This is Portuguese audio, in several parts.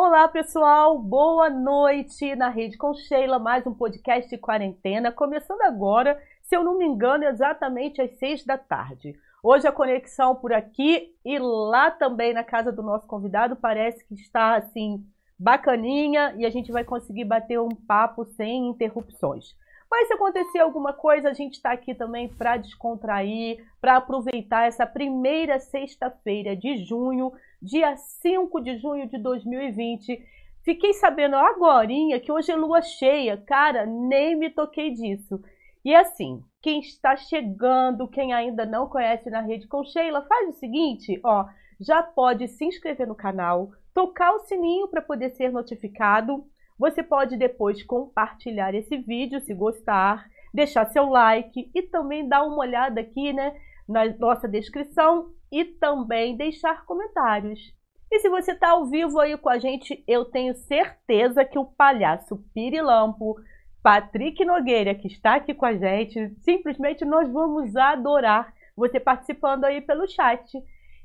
Olá, pessoal. Boa noite na Rede com Sheila, mais um podcast de quarentena, começando agora, se eu não me engano, exatamente às seis da tarde. Hoje a conexão por aqui e lá também na casa do nosso convidado parece que está assim bacaninha e a gente vai conseguir bater um papo sem interrupções. Mas se acontecer alguma coisa, a gente está aqui também para descontrair, para aproveitar essa primeira sexta-feira de junho dia 5 de junho de 2020. Fiquei sabendo agora que hoje é lua cheia. Cara, nem me toquei disso. E assim, quem está chegando, quem ainda não conhece na rede com Sheila, faz o seguinte, ó, já pode se inscrever no canal, tocar o sininho para poder ser notificado. Você pode depois compartilhar esse vídeo se gostar, deixar seu like e também dar uma olhada aqui, né, na nossa descrição e também deixar comentários. E se você está ao vivo aí com a gente, eu tenho certeza que o palhaço Pirilampo, Patrick Nogueira, que está aqui com a gente, simplesmente nós vamos adorar você participando aí pelo chat.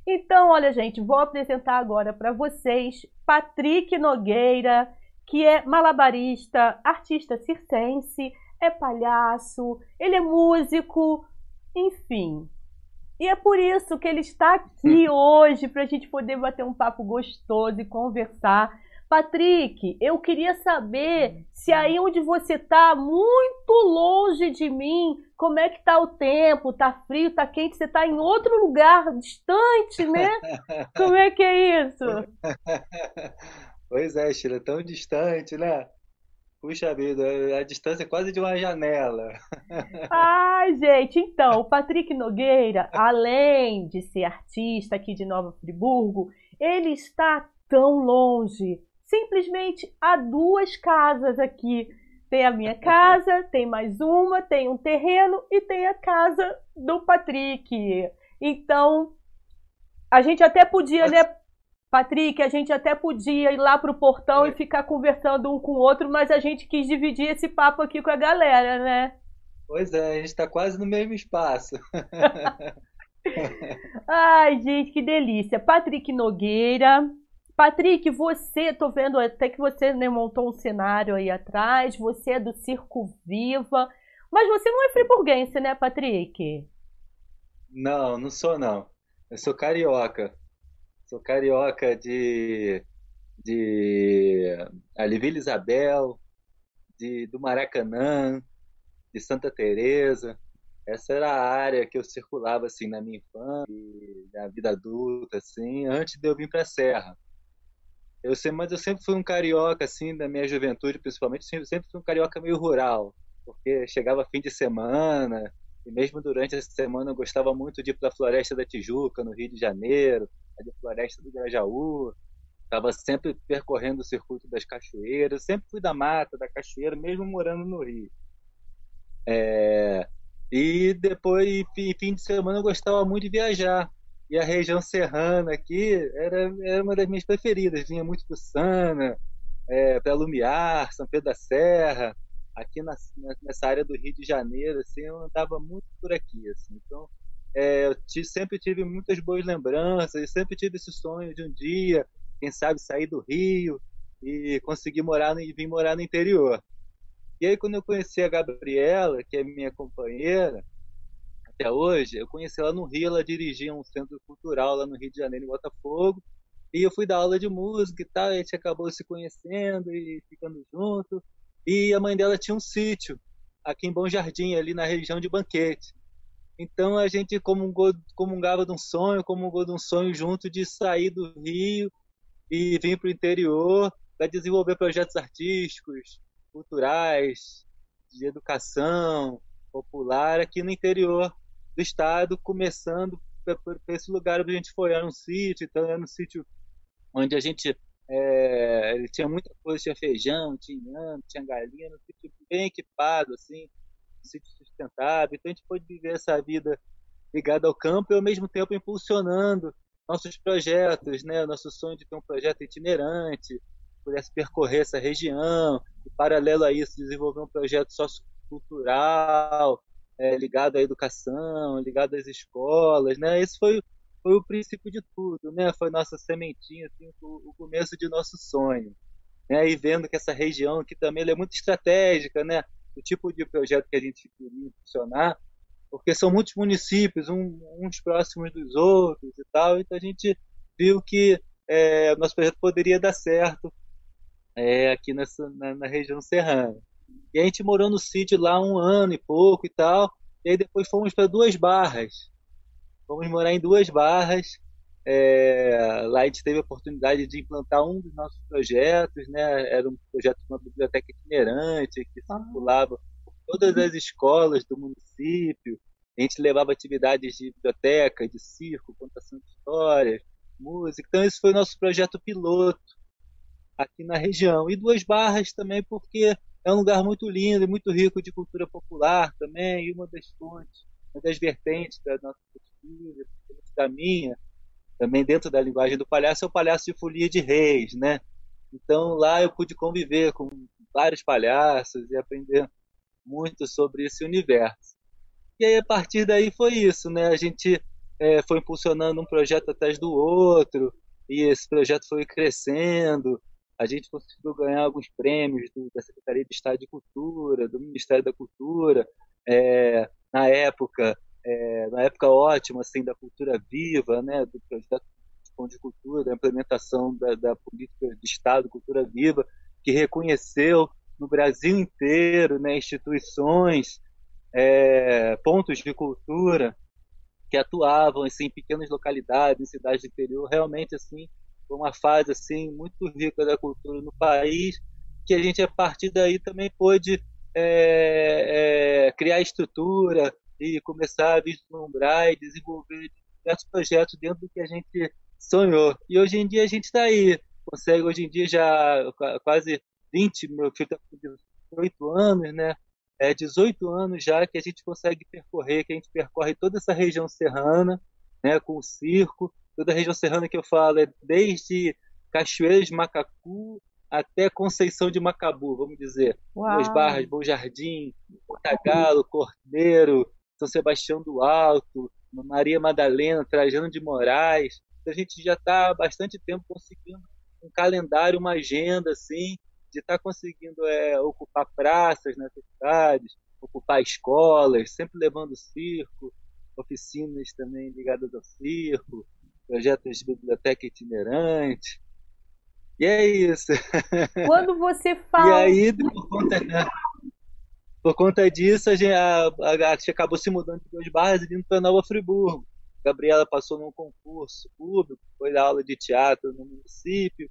Então, olha, gente, vou apresentar agora para vocês Patrick Nogueira, que é malabarista, artista circense, é palhaço, ele é músico, enfim, e é por isso que ele está aqui hoje, para a gente poder bater um papo gostoso e conversar. Patrick, eu queria saber se aí onde você está, muito longe de mim, como é que está o tempo? Está frio, está quente? Você está em outro lugar distante, né? Como é que é isso? Pois é, Sheila, tão distante, né? Puxa vida, a distância é quase de uma janela. Ai, gente, então, o Patrick Nogueira, além de ser artista aqui de Nova Friburgo, ele está tão longe, simplesmente há duas casas aqui. Tem a minha casa, tem mais uma, tem um terreno e tem a casa do Patrick. Então, a gente até podia, né, Patrick, a gente até podia ir lá pro portão é. e ficar conversando um com o outro, mas a gente quis dividir esse papo aqui com a galera, né? Pois é, a gente está quase no mesmo espaço. Ai, gente, que delícia. Patrick Nogueira. Patrick, você, tô vendo até que você né, montou um cenário aí atrás, você é do Circo Viva, mas você não é friburguense, né, Patrick? Não, não sou não. Eu sou carioca. Sou carioca de, de Aliville Isabel, de, do Maracanã, de Santa Teresa. Essa era a área que eu circulava assim na minha infância, na vida adulta, assim, antes de eu vir para a Serra. Eu sei, mas eu sempre fui um carioca assim da minha juventude, principalmente, sempre, sempre fui um carioca meio rural, porque chegava fim de semana, e mesmo durante essa semana eu gostava muito de ir para a Floresta da Tijuca, no Rio de Janeiro, a Floresta do Grajaú, estava sempre percorrendo o circuito das cachoeiras, sempre fui da mata, da cachoeira, mesmo morando no Rio. É, e depois, fim de semana, eu gostava muito de viajar. E a região serrana aqui era, era uma das minhas preferidas. Vinha muito para Sana, é, para Lumiar, São Pedro da Serra. Aqui na, nessa área do Rio de Janeiro, assim, eu andava muito por aqui. Assim. Então, é, eu sempre tive muitas boas lembranças, sempre tive esse sonho de um dia, quem sabe, sair do Rio e conseguir morar e vir morar no interior. E aí, quando eu conheci a Gabriela, que é minha companheira, até hoje, eu conheci ela no Rio, ela dirigia um centro cultural lá no Rio de Janeiro, em Botafogo, e eu fui dar aula de música e tal, e a gente acabou se conhecendo e ficando junto. E a mãe dela tinha um sítio aqui em Bom Jardim, ali na região de Banquete. Então a gente comungou, comungava de um sonho, comungou de um sonho junto de sair do Rio e vir para o interior para desenvolver projetos artísticos, culturais, de educação popular aqui no interior do estado, começando por esse lugar onde a gente foi, era um sítio, então era um sítio onde a gente é, tinha muita coisa, tinha feijão, tinha inhame, tinha galinha, um sítio bem equipado, assim, sítio sustentável. Então a gente pode viver essa vida ligada ao campo e ao mesmo tempo impulsionando nossos projetos, né? Nosso sonho de ter um projeto itinerante, pudesse percorrer essa região e paralelo a isso desenvolver um projeto sociocultural é, ligado à educação, ligado às escolas, né? Esse foi foi o princípio de tudo, né? Foi nossa sementinha, assim, o, começo de nosso sonho. Né? E vendo que essa região aqui também é muito estratégica, né? O tipo de projeto que a gente queria funcionar, porque são muitos municípios, um, uns próximos dos outros e tal, então a gente viu que é, nosso projeto poderia dar certo é, aqui nessa, na, na, região serrana. E a gente morou no sítio lá um ano e pouco e tal, e aí depois fomos para Duas Barras. Fomos morar em Duas Barras. É, lá a gente teve a oportunidade de implantar um dos nossos projetos, né? Era um projeto de uma biblioteca itinerante que circulava por todas as escolas do município. A gente levava atividades de biblioteca, de circo, contação de histórias, música. Então esse foi o nosso projeto piloto aqui na região. E Duas Barras também porque é um lugar muito lindo e muito rico de cultura popular também, e uma das fontes, uma das vertentes da nossa pesquisa, da minha, também dentro da linguagem do palhaço, é o Palhaço de Folia de Reis, né? Então lá eu pude conviver com vários palhaços e aprender muito sobre esse universo. E aí a partir daí foi isso, né? A gente é, foi impulsionando um projeto atrás do outro e esse projeto foi crescendo a gente conseguiu ganhar alguns prêmios do, da Secretaria de Estado de Cultura, do Ministério da Cultura, é, na época, é, na época ótima assim da cultura viva, né, do projeto de cultura, da implementação da, da política de Estado cultura viva, que reconheceu no Brasil inteiro, né, instituições, é, pontos de cultura que atuavam assim, em pequenas localidades, em cidades do interior, realmente assim foi uma fase assim muito rica da cultura no país, que a gente a partir daí também pôde é, é, criar estrutura e começar a vislumbrar e desenvolver diversos projetos dentro do que a gente sonhou. E hoje em dia a gente está aí, consegue hoje em dia já quase 20, meu filho está com 18 anos, né? É 18 anos já que a gente consegue percorrer, que a gente percorre toda essa região serrana, né, com o circo, toda a região serrana que eu falo é desde Cachoeiras de Macacu até Conceição de Macabu, vamos dizer. Duas Barras, Bom Jardim, Portagalo, Cordeiro, São Sebastião do Alto, Maria Madalena, Trajano de Moraes. Então, a gente já está há bastante tempo conseguindo um calendário, uma agenda assim, de estar tá conseguindo é, ocupar praças nessas cidades, ocupar escolas, sempre levando circo, oficinas também ligadas ao circo, projetos de biblioteca itinerante. E é isso. Quando você fala. E aí, por conta, né, por conta disso, a gente, acabou se mudando de duas barras e vindo para Nova Friburgo. A Gabriela passou num concurso público, foi dar aula de teatro no município.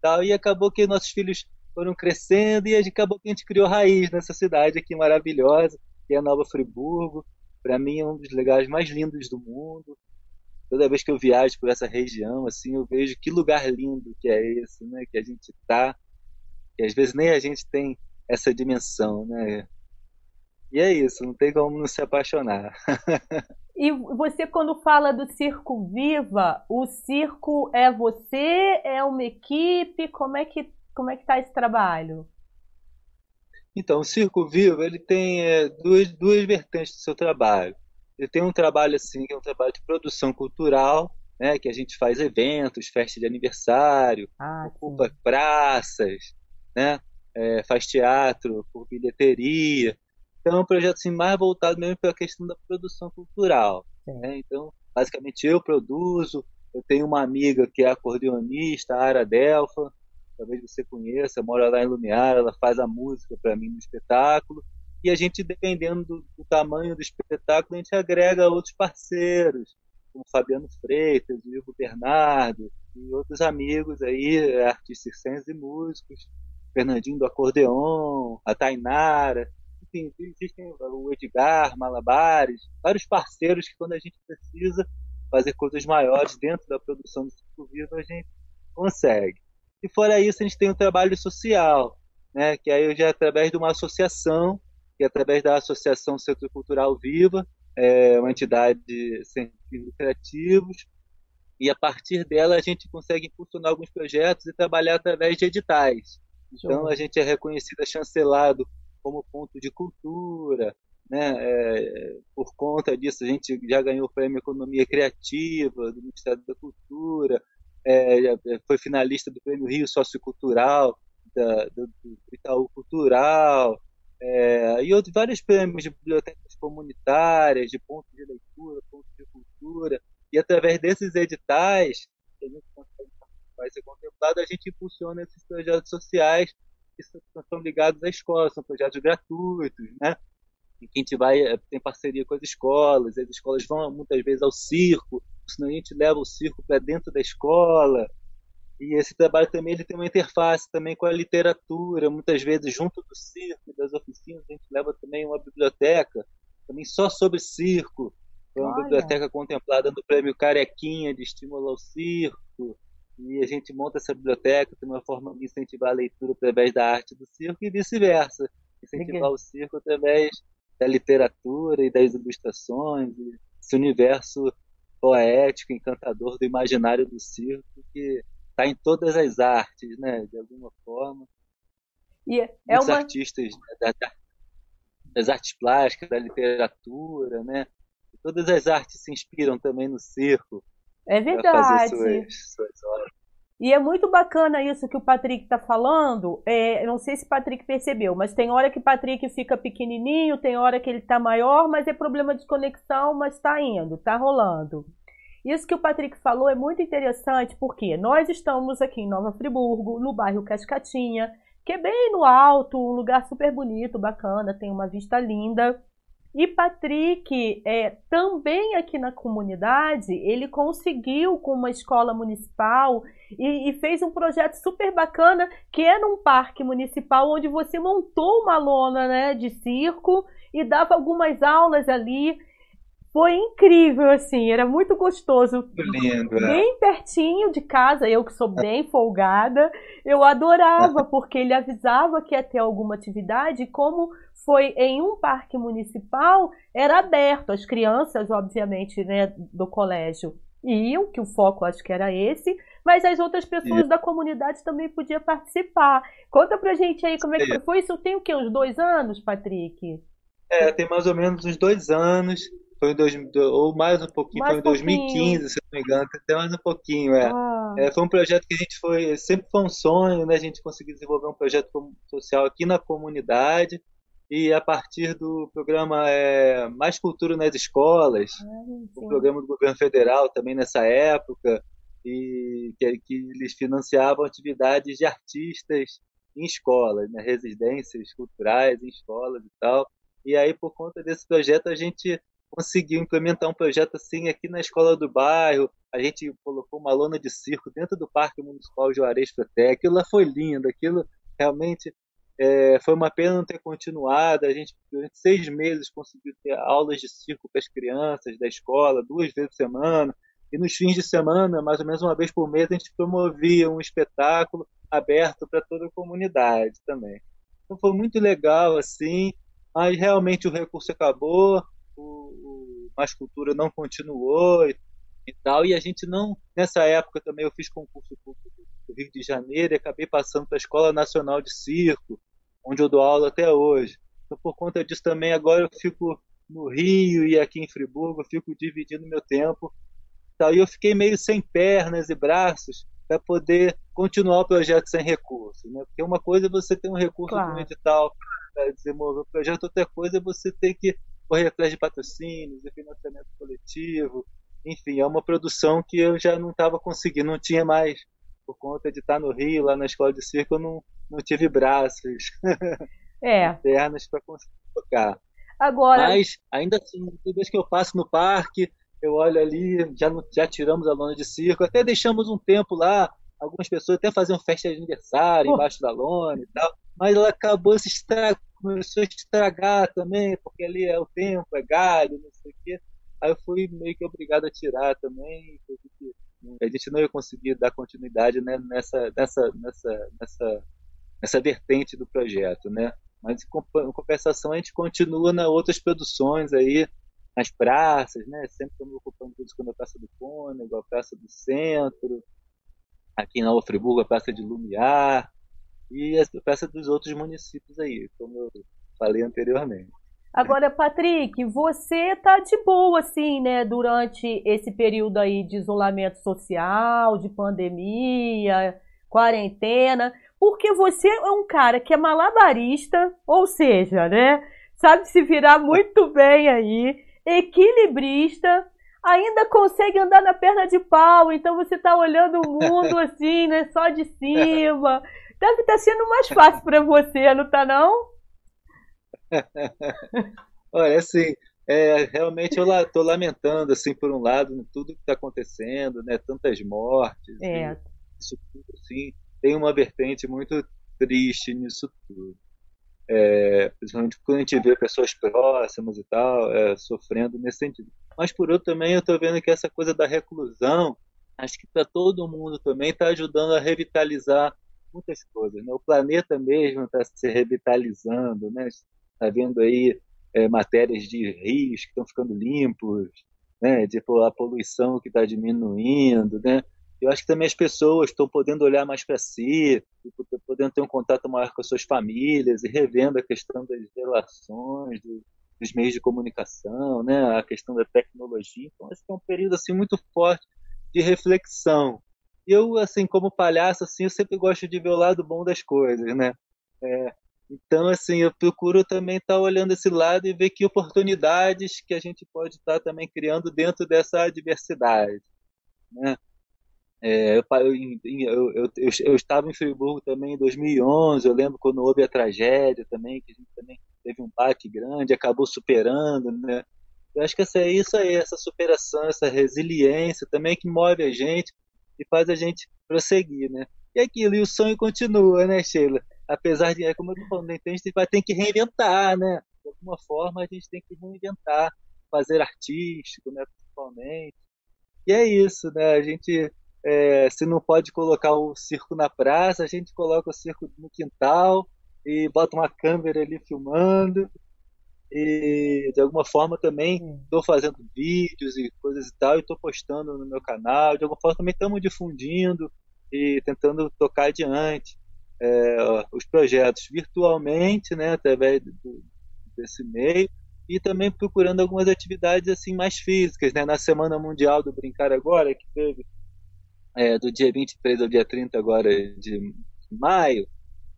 Tal, e acabou que nossos filhos foram crescendo e acabou que a gente criou raiz nessa cidade aqui maravilhosa, que é Nova Friburgo. Para mim é um dos lugares mais lindos do mundo toda vez que eu viajo por essa região, assim, eu vejo que lugar lindo que é esse, né? Que a gente tá, que às vezes nem a gente tem essa dimensão, né? E é isso, não tem como não se apaixonar. e você, quando fala do Circo Viva, o circo é você, é uma equipe? Como é que como é que está esse trabalho? Então, o Circo Viva ele tem é, duas, duas vertentes do seu trabalho. Ele tem um trabalho assim, que é um trabalho de produção cultural, né, que a gente faz eventos, festa de aniversário, ah, ocupa sim. praças, né, é, faz teatro por bilheteria. Então é um projeto assim, mais voltado mesmo para a questão da produção cultural. Né? Então, basicamente eu produzo, eu tenho uma amiga que é acordeonista, a Ara Delfa, talvez você conheça, mora lá em Lumiar, ela faz a música para mim no espetáculo e a gente, dependendo do, do, tamanho do espetáculo, a gente agrega outros parceiros, como Fabiano Freitas, o Ivo Bernardo e outros amigos aí, artistas circenses e músicos, Fernandinho do acordeon, a Tainara, enfim, existem o Edgar, Malabares, vários parceiros que quando a gente precisa fazer coisas maiores dentro da produção do Circo Vivo, a gente consegue. E fora isso, a gente tem um trabalho social, né, que aí já é através de uma associação que através da Associação Centro Cultural Viva, é uma entidade sem fins lucrativos, e a partir dela a gente consegue impulsionar alguns projetos e trabalhar através de editais. Então a gente é reconhecido, é chancelado como ponto de cultura, né? É, por conta disso, a gente já ganhou o prêmio Economia Criativa do Ministério da Cultura, é, foi finalista do Prêmio Rio Sociocultural, da, do, do Itaú Cultural, é, e outros, vários prêmios de bibliotecas comunitárias, de pontos de leitura, pontos de cultura, e através desses editais, que a gente vai ser contemplado, a gente impulsiona esses projetos sociais que são ligados à escola, são projetos gratuitos, né? em que a gente vai, eh, tem parceria com as escolas, as escolas vão muitas vezes ao circo, senão a gente leva o circo para dentro da escola. E esse trabalho também ele tem uma interface também com a literatura, muitas vezes junto do circo, das oficinas, a gente leva também uma biblioteca, também só sobre circo, foi uma Olha. biblioteca contemplada no prêmio Carequinha de estímulo ao circo. E a gente monta essa biblioteca, tem uma forma de incentivar a leitura através da arte do circo e vice-versa. Incentivar o circo através da literatura e das ilustrações, esse universo poético, encantador do imaginário do circo que está em todas as artes, né, de alguma forma. E é Muitos uma... artistas da, das artes plásticas, da literatura, né, todas as artes se inspiram também no circo. É verdade. Suas, suas obras. E é muito bacana isso que o Patrick está falando. É, não sei se o Patrick percebeu, mas tem hora que o Patrick fica pequenininho, tem hora que ele está maior, mas é problema de conexão, mas está indo, está rolando. Isso que o Patrick falou é muito interessante porque nós estamos aqui em Nova Friburgo, no bairro Cascatinha, que é bem no alto, um lugar super bonito, bacana, tem uma vista linda. E Patrick, é, também aqui na comunidade, ele conseguiu com uma escola municipal e, e, fez um projeto super bacana que é num parque municipal onde você montou uma lona né, de circo e dava algumas aulas ali. Foi incrível, assim, era muito gostoso. Lindo, né? Bem pertinho de casa, eu que sou bem folgada, eu adorava, porque ele avisava que ia ter alguma atividade, como foi em um parque municipal, era aberto. As crianças, obviamente, né, do colégio iam, que o foco acho que era esse, mas as outras pessoas da comunidade também podiam participar. Conta pra gente aí como é que foi. Isso tem o quê? Uns dois anos, Patrick? É, tem mais ou menos uns dois anos. Foi em dois, ou mais um pouquinho, mais foi em 2015, se não me engano, até mais um pouquinho, é. Ah. é. Foi um projeto que a gente foi, sempre foi um sonho, né? A gente conseguir desenvolver um projeto social aqui na comunidade e a partir do programa é, Mais Cultura nas Escolas, ah, o programa do governo federal também nessa época, e que, que eles financiavam atividades de artistas em escolas, né, residências culturais em escolas e tal. E aí, por conta desse projeto, a gente conseguiu implementar um projeto assim aqui na escola do bairro. A gente colocou uma lona de circo dentro do Parque Municipal Juarez Proté. Aquilo lá foi lindo, aquilo realmente é, foi uma pena não ter continuado. A gente, durante seis meses, conseguiu ter aulas de circo para as crianças da escola, duas vezes por semana. E nos fins de semana, mais ou menos uma vez por mês, a gente promovia um espetáculo aberto para toda a comunidade também. Então foi muito legal, assim, mas realmente o recurso acabou, o, o Mais Cultura não continuou e, e, tal, e a gente não, nessa época também eu fiz concurso público do Rio de Janeiro e acabei passando para a Escola Nacional de Circo, onde eu dou aula até hoje. Então, por conta disso também, agora eu fico no Rio e aqui em Friburgo, eu fico dividindo meu tempo. Tá? E eu fiquei meio sem pernas e braços para poder continuar o projeto sem recursos. Né? Porque uma coisa é você ter um recurso claro. de um edital para desenvolver o projeto, outra coisa é você ter que correr atrás de patrocínios, de financiamento coletivo. Enfim, é uma produção que eu já não estava conseguindo, não tinha mais por conta de estar no Rio, lá na escola de circo, eu não, não tive braços, é. pernas para conseguir tocar. Agora... Mas, ainda assim, toda vez que eu passo no parque, eu olho ali, já, já tiramos a lona de circo, até deixamos um tempo lá, algumas pessoas até faziam festa de aniversário embaixo da lona e tal, mas ela acabou se estragando, começou a estragar também, porque ali é o tempo, é galho, não sei o quê. Aí eu fui meio que obrigado a tirar também, a gente não ia conseguir dar continuidade né, nessa, nessa, nessa, nessa, nessa vertente do projeto, né? Mas em compensação a gente continua nas outras produções aí, nas praças, né? Sempre estamos ocupando tudo como a Praça do Cônego, a Praça do Centro, aqui na Friburgo a Praça de Lumiar e a Praça dos outros municípios aí, como eu falei anteriormente. Agora, Patrick, você tá de boa, assim, né, durante esse período aí de isolamento social, de pandemia, quarentena, porque você é um cara que é malabarista, ou seja, né, sabe se virar muito bem aí, equilibrista, ainda consegue andar na perna de pau, então você tá olhando o mundo assim, né, só de cima. Deve estar tá sendo mais fácil para você, não tá não? Olha, assim, é, realmente eu estou lamentando, assim, por um lado, tudo que está acontecendo, né? Tantas mortes, é. isso tudo, assim, tem uma vertente muito triste nisso tudo. É, principalmente quando a gente vê pessoas próximas e tal, é, sofrendo nesse sentido. Mas por outro também eu estou vendo que essa coisa da reclusão, acho que para todo mundo também está ajudando a revitalizar muitas coisas. Né? O planeta mesmo está se revitalizando, né? Está vendo aí é, matérias de rios que estão ficando limpos, né? Tipo, a poluição que está diminuindo, né? Eu acho que também as pessoas estão podendo olhar mais para si, podendo ter um contato maior com as suas famílias e revendo a questão das relações, do, dos meios de comunicação, né? A questão da tecnologia. Então acho que é um período assim muito forte de reflexão. Eu assim como palhaço assim, eu sempre gosto de ver o lado bom das coisas, né? É, então, assim, eu procuro também estar tá olhando esse lado e ver que oportunidades que a gente pode estar tá também criando dentro dessa adversidade. Né? É, eu, eu, eu, eu, estava em Friburgo também em 2011, eu lembro quando houve a tragédia também, que a gente também teve um baque grande, acabou superando, né? Eu acho que essa, é isso aí, essa superação, essa resiliência também que move a gente e faz a gente prosseguir, né? E aquilo, e o sonho continua, né, Sheila? apesar de, é como eu tô falando, então a gente vai ter que reinventar, né? De alguma forma a gente tem que reinventar, fazer artístico, né, principalmente. E é isso, né? A gente, é, se não pode colocar o circo na praça, a gente coloca o circo no quintal e bota uma câmera ali filmando. E de alguma forma também estou fazendo vídeos e coisas e tal, e estou postando no meu canal. De alguma forma também estamos difundindo e tentando tocar adiante é, os projetos virtualmente, né, através do, desse meio, e também procurando algumas atividades assim mais físicas. Né? Na Semana Mundial do Brincar Agora, que teve é, do dia 23 ao dia 30 agora de maio,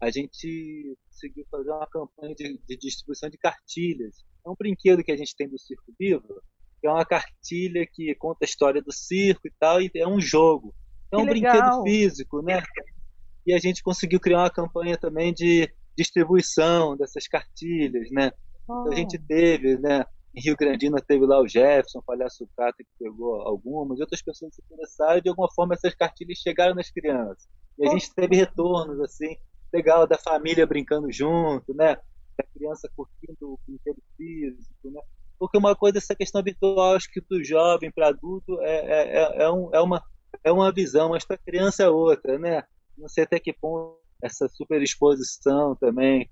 a gente conseguiu fazer uma campanha de, de distribuição de cartilhas. É um brinquedo que a gente tem do Circo Vivo, que é uma cartilha que conta a história do circo e tal, e é um jogo. É um brinquedo físico, né? e a gente conseguiu criar uma campanha também de distribuição dessas cartilhas, né? Oh. Então a gente teve, né? Em Rio Grandina teve lá o Jefferson, o Palhaço Cata, que pegou algumas, outras pessoas se interessaram, e de alguma forma essas cartilhas chegaram nas crianças. E a oh. gente teve retornos, assim, legal, da família brincando junto, né? Da criança curtindo o brinquedo físico, né? Porque uma coisa, essa questão virtual, acho que para o jovem, para adulto, é, é, é, é, um, é, uma, é uma visão, mas para criança é outra, né? não sei até que ponto essa superexposição também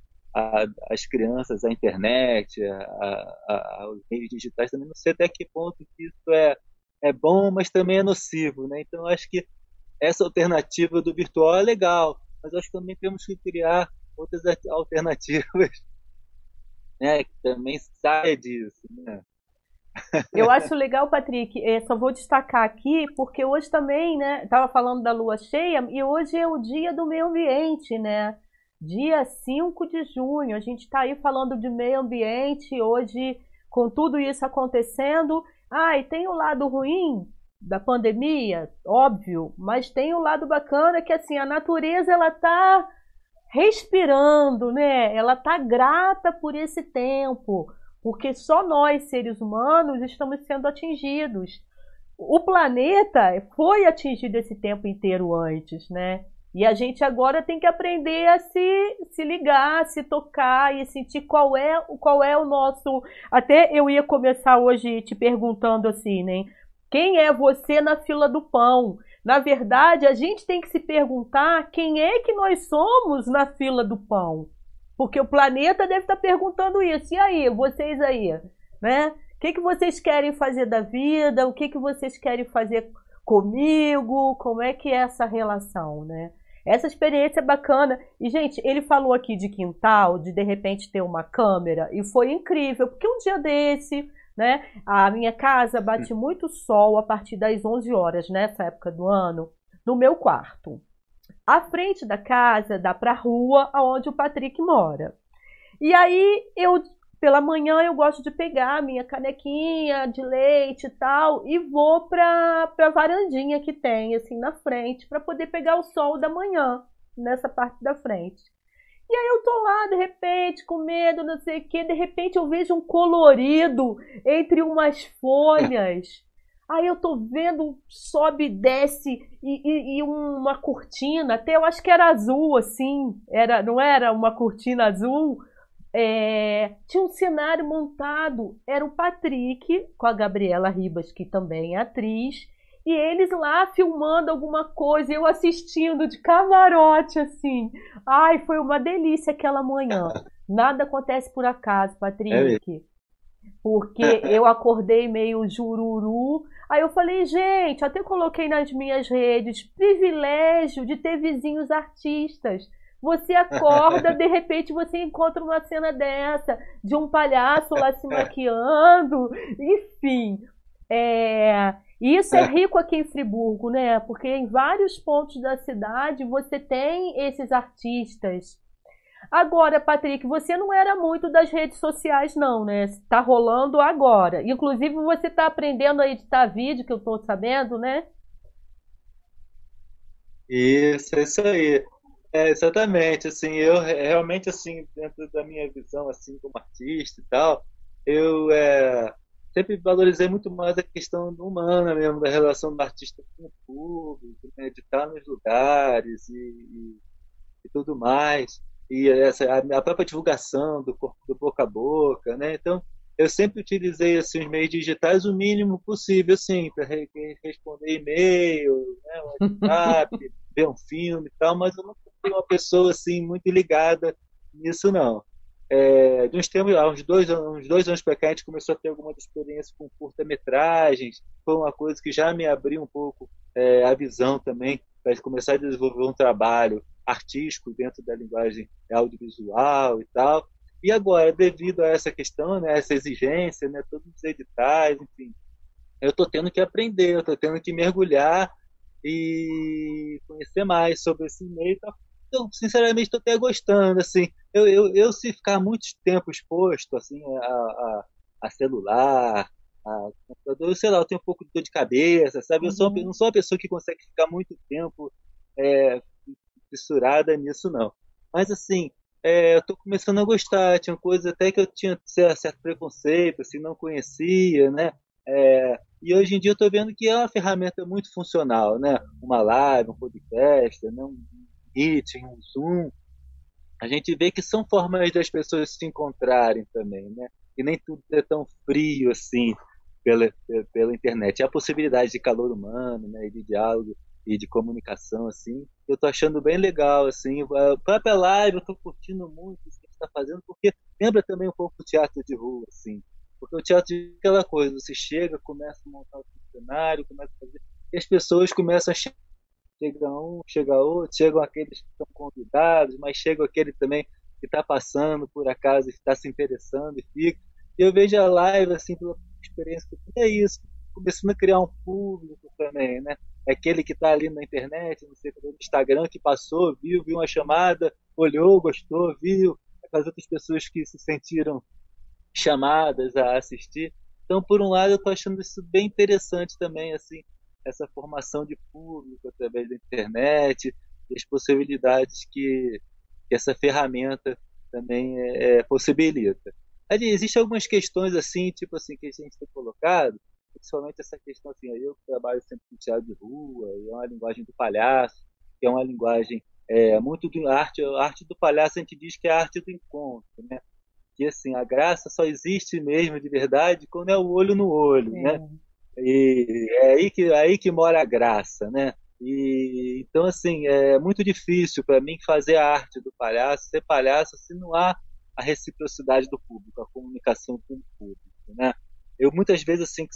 às crianças, à internet, aos meios digitais, também não sei até que ponto isso é, é bom, mas também é nocivo. Né? Então, acho que essa alternativa do virtual é legal, mas acho que também temos que criar outras alternativas né, que também saia disso. Né? Eu acho legal, Patrick, é, só vou destacar aqui, porque hoje também, né, estava falando da lua cheia, e hoje é o dia do meio ambiente, né? Dia 5 de junho, a gente está aí falando de meio ambiente, hoje, com tudo isso acontecendo. Ah, e tem o lado ruim da pandemia, óbvio, mas tem o lado bacana que, assim, a natureza, ela está respirando, né? Ela está grata por esse tempo porque só nós, seres humanos, estamos sendo atingidos. O planeta foi atingido esse tempo inteiro antes, né? E a gente agora tem que aprender a se, se ligar, se tocar e sentir qual é, qual é o nosso. Até eu ia começar hoje te perguntando assim, né? Quem é você na fila do pão? Na verdade, a gente tem que se perguntar quem é que nós somos na fila do pão. Porque o planeta deve estar perguntando isso. E aí, vocês aí, né? O que, que vocês querem fazer da vida? O que, que vocês querem fazer comigo? Como é que é essa relação, né? Essa experiência é bacana. E, gente, ele falou aqui de quintal, de de repente ter uma câmera, e foi incrível, porque um dia desse, né, a minha casa bate muito sol a partir das 11 horas, nessa época do ano, no meu quarto. A frente da casa dá para a rua onde o Patrick mora. E aí eu pela manhã eu gosto de pegar a minha canequinha de leite e tal e vou para a varandinha que tem assim na frente para poder pegar o sol da manhã nessa parte da frente. E aí eu tô lá de repente com medo, não sei o que, de repente eu vejo um colorido entre umas folhas. Aí eu tô vendo, sobe, desce e, e, e, uma cortina, até eu acho que era azul, assim, era, não era uma cortina azul, é, tinha um cenário montado. Era o Patrick com a Gabriela Ribas, que também é atriz, e eles lá filmando alguma coisa, eu assistindo de camarote, assim. Ai, foi uma delícia aquela manhã. Nada acontece por acaso, Patrick. É porque eu acordei meio jururu. Aí eu falei, gente, até coloquei nas minhas redes, privilégio de ter vizinhos artistas. Você acorda, de repente você encontra uma cena dessa, de um palhaço lá se maquiando, enfim. É, isso é rico aqui em Friburgo, né? Porque em vários pontos da cidade você tem esses artistas. Agora, Patrick, você não era muito das redes sociais, não, né? Está rolando agora. Inclusive, você está aprendendo a editar vídeo, que eu estou sabendo, né? Isso, é isso aí. É, exatamente, assim, eu realmente, assim, dentro da minha visão, assim, como artista e tal, eu é, sempre valorizei muito mais a questão humana mesmo, da relação do artista com o público, né, de estar nos lugares e, e, e tudo mais, e essa, a, a, própria divulgação do, do boca a boca, né, então eu sempre utilizei assim, os meios digitais o mínimo possível, assim, para re responder e-mail, né, WhatsApp, ver um filme e tal, mas eu não fui uma pessoa assim muito ligada nisso não. É, de uns tempos, há uns dois, uns dois anos para cá, a gente começou a ter alguma experiência com curta-metragens. Foi uma coisa que já me abriu um pouco é, a visão também para começar a desenvolver um trabalho artístico dentro da linguagem audiovisual e tal. E agora, devido a essa questão, né, essa exigência, né, todos os editais, enfim, eu estou tendo que aprender, eu estou tendo que mergulhar e conhecer mais sobre esse meio. Tá? Então, sinceramente, estou até gostando. Assim, eu, eu, eu, se ficar muito tempo exposto assim, a, a, a celular, a computador, eu sei lá, eu tenho um pouco de dor de cabeça, sabe? Eu sou, uhum. não sou uma pessoa que consegue ficar muito tempo é, fissurada nisso, não. Mas, assim, é, eu tô começando a gostar. Tinha coisas até que eu tinha certo preconceito, assim, não conhecia, né? É, e hoje em dia eu estou vendo que é uma ferramenta muito funcional, né? Uma live, um podcast, né? um meeting, um Zoom. A gente vê que são formas das pessoas se encontrarem também, né? E nem tudo é tão frio assim pela, pela internet. Há a possibilidade de calor humano, né? E de diálogo e de comunicação, assim. Eu tô achando bem legal, assim. A própria live eu tô curtindo muito o que a gente tá fazendo, porque lembra também um pouco o teatro de rua, assim. Porque o teatro é aquela coisa, você chega, começa a montar o cenário, começa a fazer, e as pessoas começam a chegar, chega um, chega outro, chegam aqueles que estão convidados, mas chega aquele também que está passando por acaso, está se interessando e fica. E eu vejo a live, assim, pela experiência que é isso, começando a criar um público também, né? Aquele que está ali na internet, não sei, no Instagram, que passou, viu, viu uma chamada, olhou, gostou, viu, aquelas outras pessoas que se sentiram chamadas a assistir. Então, por um lado, eu estou achando isso bem interessante também, assim, essa formação de público através da internet as possibilidades que, que essa ferramenta também é, é, possibilita. Existem algumas questões assim, tipo assim, que a gente tem colocado, principalmente essa questão assim, eu trabalho sempre com teatro de rua, é uma linguagem do palhaço, que é uma linguagem é, muito do arte, a arte do palhaço a gente diz que é a arte do encontro, né? que assim a graça só existe mesmo de verdade quando é o olho no olho, né? é. né? E é aí que é aí que mora a graça, né? E então assim é muito difícil para mim fazer a arte do palhaço, ser palhaço se não há a reciprocidade do público, a comunicação com o público, né? Eu muitas vezes assim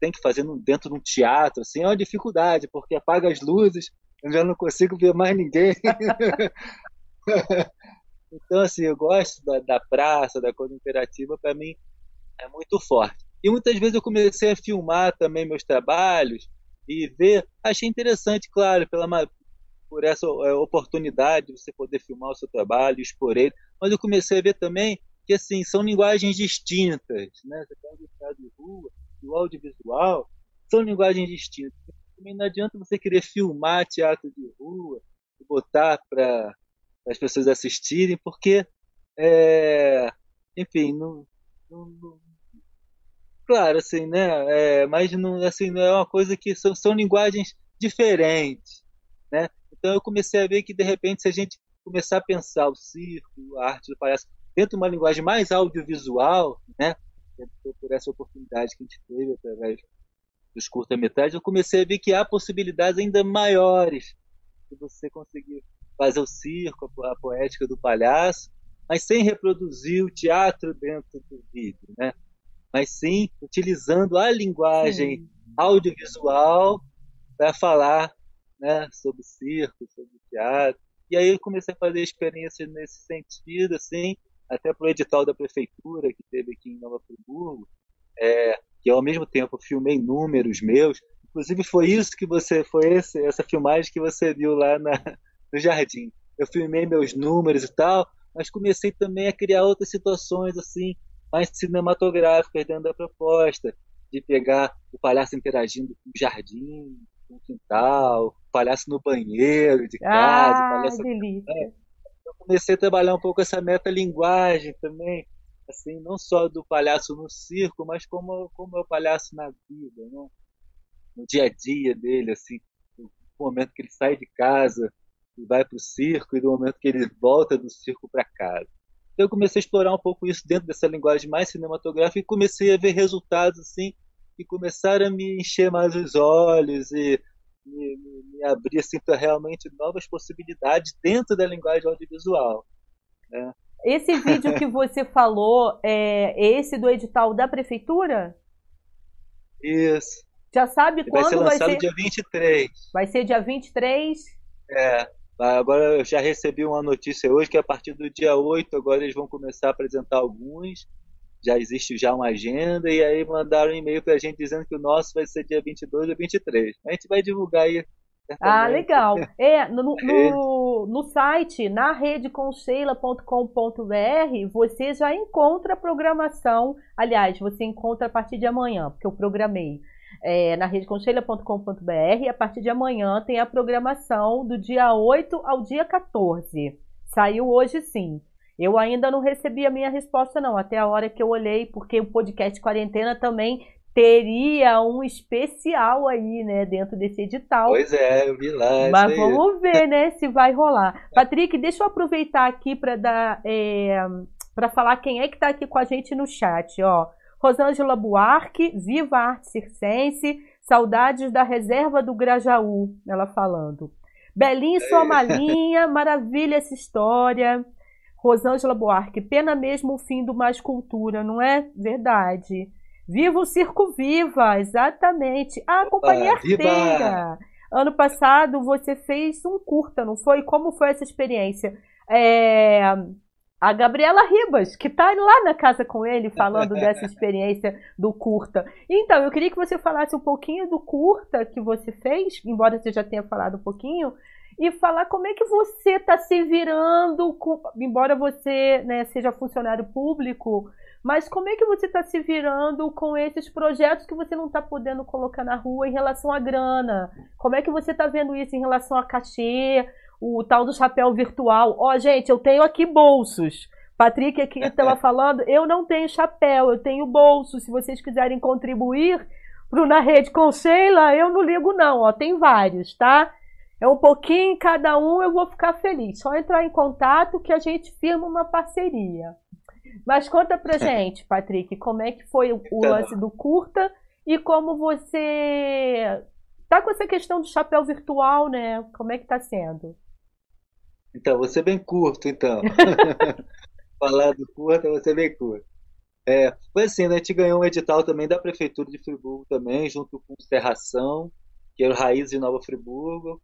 tem que fazer dentro de um teatro assim é uma dificuldade porque apaga as luzes Eu já não consigo ver mais ninguém. então, assim, eu gosto da, da praça, da coisa interativa, para mim é muito forte. E muitas vezes eu comecei a filmar também meus trabalhos e ver. Achei interessante, claro, pela, por essa é, oportunidade de você poder filmar o seu trabalho, expor ele. Mas eu comecei a ver também que assim são linguagens distintas, né? Você pega o teatro de rua o audiovisual são linguagens distintas. Também não adianta você querer filmar teatro de rua e botar para as pessoas assistirem, porque, é, enfim, não, não, claro, assim, né? É, mas não, assim, não é uma coisa que são, são linguagens diferentes, né? Então eu comecei a ver que de repente se a gente começar a pensar o circo, a arte do palhaço dentro de uma linguagem mais audiovisual, né? Por essa oportunidade que a gente teve através dos curta-metragens, eu comecei a ver que há possibilidades ainda maiores de você conseguir fazer o circo, a poética do palhaço, mas sem reproduzir o teatro dentro do vídeo, né? Mas sim utilizando a linguagem sim. audiovisual para falar né, sobre circo, sobre teatro. E aí eu comecei a fazer experiências nesse sentido, assim, até para o edital da prefeitura que teve aqui em Nova Friburgo, é, que ao mesmo tempo filmei números meus. Inclusive foi isso que você, foi esse, essa filmagem que você viu lá na, no jardim. Eu filmei meus números e tal, mas comecei também a criar outras situações assim, mais cinematográficas dentro da proposta, de pegar o palhaço interagindo com o jardim, com o quintal, palhaço no banheiro de casa, ah, palhaço. Delícia. Eu comecei a trabalhar um pouco essa metalinguagem também, assim, não só do palhaço no circo, mas como, como é o palhaço na vida, né? no dia a dia dele, assim, no momento que ele sai de casa e vai para o circo e do momento que ele volta do circo para casa. Então eu comecei a explorar um pouco isso dentro dessa linguagem mais cinematográfica e comecei a ver resultados assim e começaram a me encher mais os olhos e me, me, me abrir assim, para realmente novas possibilidades dentro da linguagem audiovisual. Né? Esse vídeo que você falou é esse do edital da prefeitura? Isso. Já sabe vai quando ser vai lançado ser? dia 23. Vai ser dia 23? É. Agora eu já recebi uma notícia hoje que a partir do dia 8 agora eles vão começar a apresentar alguns já existe já uma agenda, e aí mandaram um e-mail para a gente dizendo que o nosso vai ser dia 22 ou 23. A gente vai divulgar aí. Ah, legal. É, no, no, no site, na redeconcheila.com.br, você já encontra a programação. Aliás, você encontra a partir de amanhã, porque eu programei. É, na redeconcheila.com.br e a partir de amanhã tem a programação do dia 8 ao dia 14. Saiu hoje sim. Eu ainda não recebi a minha resposta, não, até a hora que eu olhei, porque o podcast Quarentena também teria um especial aí, né, dentro desse edital. Pois é, eu vi lá. Mas vamos ver, né, se vai rolar. Patrick, deixa eu aproveitar aqui para dar, é, para falar quem é que está aqui com a gente no chat, ó. Rosângela Buarque, Viva a Arte Circense, saudades da reserva do Grajaú, ela falando. Belinho Somalinha, maravilha essa história. Rosângela Buarque, pena mesmo o fim do Mais Cultura, não é? Verdade. Viva o Circo Viva, exatamente. Ah, a Companhia ah, Arteira. Ano passado você fez um curta, não foi? Como foi essa experiência? É, a Gabriela Ribas, que está lá na casa com ele falando dessa experiência do curta. Então, eu queria que você falasse um pouquinho do curta que você fez, embora você já tenha falado um pouquinho, e falar como é que você está se virando, com, embora você né, seja funcionário público, mas como é que você está se virando com esses projetos que você não está podendo colocar na rua em relação à grana? Como é que você está vendo isso em relação a cachê, o tal do chapéu virtual? Ó, oh, gente, eu tenho aqui bolsos. Patrick aqui estava falando, eu não tenho chapéu, eu tenho bolso. Se vocês quiserem contribuir pro Na Rede com Sheila, eu não ligo não, ó, tem vários, tá? É um pouquinho cada um, eu vou ficar feliz. Só entrar em contato que a gente firma uma parceria. Mas conta pra gente, Patrick, como é que foi o então. lance do curta e como você tá com essa questão do chapéu virtual, né? Como é que tá sendo? Então, você bem curto, então. Falar do curta, você bem curto. É, foi assim, né? a gente ganhou um edital também da Prefeitura de Friburgo também, junto com Serração, que era o Raiz de Nova Friburgo.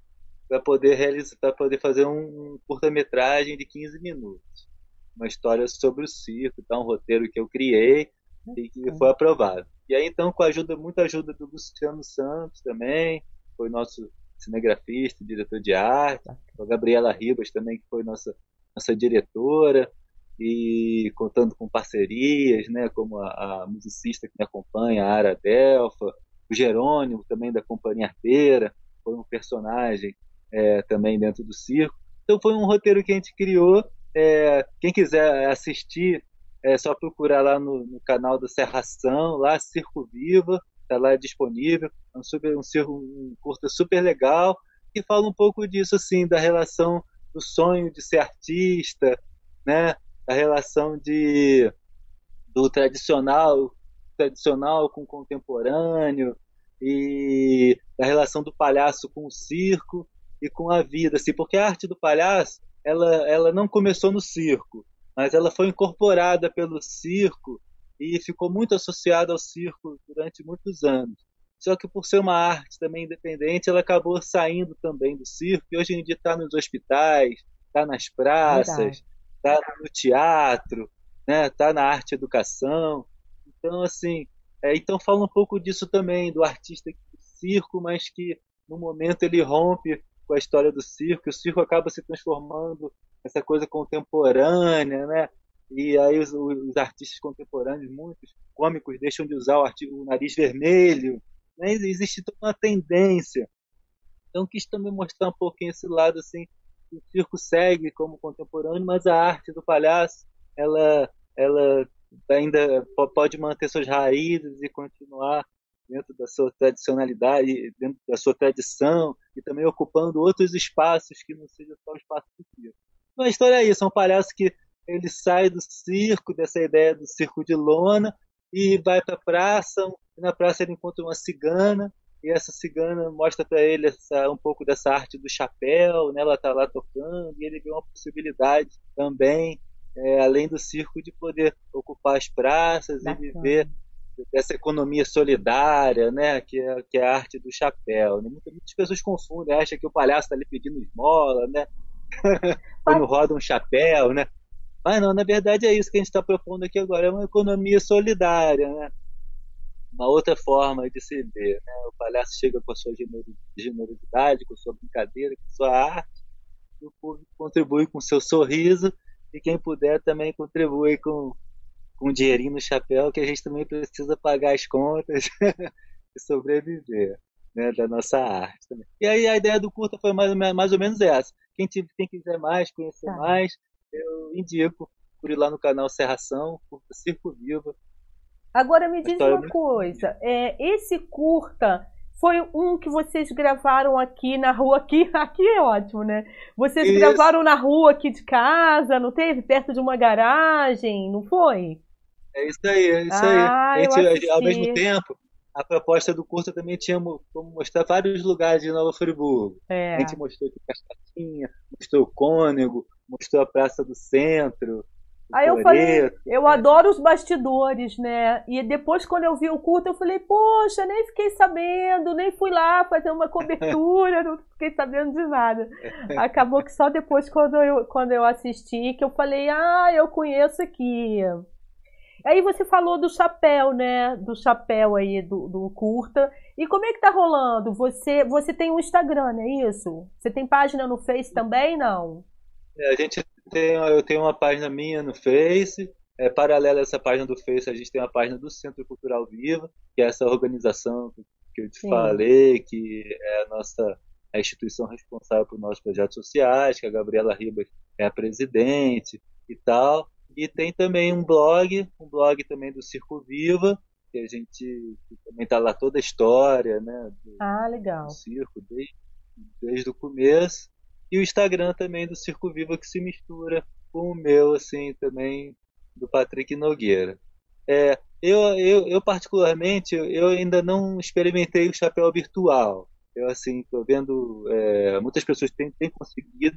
para poder realizar, para poder fazer um, um curta-metragem de 15 minutos, uma história sobre o circo, tá? um roteiro que eu criei e que foi aprovado. E aí então com a ajuda, muita ajuda do Luciano Santos também, foi nosso cinegrafista, diretor de arte, a Gabriela Ribas também que foi nossa nossa diretora e contando com parcerias, né, como a, a musicista que me acompanha, a Ara Delfa, o Jerônimo também da Companhia Arteira, foi um personagem é, também dentro do circo. Então foi um roteiro que a gente criou. É, quem quiser assistir, é só procurar lá no, no canal da Serração, lá Circo Viva, está lá disponível. É um, super, um, um curta super legal que fala um pouco disso, assim, da relação do sonho de ser artista, né? Da relação de do tradicional, tradicional com o contemporâneo e da relação do palhaço com o circo e com a vida, assim, porque a arte do palhaço, ela, ela não começou no circo, mas ela foi incorporada pelo circo e ficou muito associada ao circo durante muitos anos. Só que por ser uma arte também independente, ela acabou saindo também do circo e hoje em dia está nos hospitais, está nas praças, está no teatro, né? Está na arte educação. Então assim, é, então fala um pouco disso também do artista do circo, mas que no momento ele rompe com a história do circo, o circo acaba se transformando nessa coisa contemporânea, né? E aí os, os artistas contemporâneos, muitos cômicos, deixam de usar o, o nariz vermelho, né? Existe toda uma tendência. Então quis também mostrar um pouquinho esse lado assim, o circo segue como contemporâneo, mas a arte do palhaço, ela, ela ainda pode manter suas raízes e continuar dentro da sua tradicionalidade, dentro da sua tradição e também ocupando outros espaços que não seja só o espaço do circo. Então a história é isso, é um palhaço que ele sai do circo, dessa ideia do circo de lona e vai para a praça, e na praça ele encontra uma cigana e essa cigana mostra para ele essa, um pouco dessa arte do chapéu, né? ela está lá tocando e ele vê uma possibilidade também, é, além do circo, de poder ocupar as praças Bacana. e viver dessa economia solidária, né, que é, que é a arte do chapéu. Né? Muitas, muitas pessoas confundem, acham que o palhaço está ali pedindo esmola, né? quando roda um chapéu, né? Mas não, na verdade é isso que a gente está propondo aqui agora, é uma economia solidária, né? Uma outra forma de se ver, né? O palhaço chega com a sua generosidade, com a sua brincadeira, com a sua arte, e o público contribui com o seu sorriso, e quem puder também contribui com com um dinheirinho no chapéu que a gente também precisa pagar as contas e sobreviver né, da nossa arte também. E aí a ideia do curta foi mais, mais ou menos essa. Quem, quem quiser mais, conhecer tá. mais, eu indico por ir lá no canal Serração, curta Circo Viva. Agora me diz uma coisa, é, esse curta foi um que vocês gravaram aqui na rua, aqui, aqui é ótimo, né? Vocês Isso. gravaram na rua aqui de casa, não teve? Perto de uma garagem, não foi? É isso aí, é isso ah, aí. A gente, ao mesmo tempo, a proposta do curso também tinha como mostrar vários lugares de Nova Friburgo. É. A gente mostrou aqui Cascatinha, mostrou o Cônego, mostrou a Praça do Centro. Aí eu falei, eu adoro os bastidores, né? E depois, quando eu vi o curto, eu falei, poxa, nem fiquei sabendo, nem fui lá fazer uma cobertura, não fiquei sabendo de nada. Acabou que só depois, quando eu, quando eu assisti, que eu falei, ah, eu conheço aqui. Aí você falou do chapéu, né? Do chapéu aí do, do curta. E como é que tá rolando? Você, você tem um Instagram, não é isso? Você tem página no Face também, não? É, a gente tem, eu tenho uma página minha no Face. É, paralela a essa página do Face, a gente tem uma página do Centro Cultural Viva, que é essa organização que eu te Sim. falei, que é a nossa a instituição responsável por nossos projetos sociais, que a Gabriela Ribas é a presidente e tal. E tem também um blog, um blog também do Circo Viva, que a gente que também tá lá toda a história, né? Do, ah, legal. Do circo desde, desde o começo. E o Instagram também do Circo Viva que se mistura com o meu, assim, também do Patrick Nogueira. É, eu, eu, eu particularmente, eu ainda não experimentei o chapéu virtual. Eu assim, tô vendo é, muitas pessoas têm, têm conseguido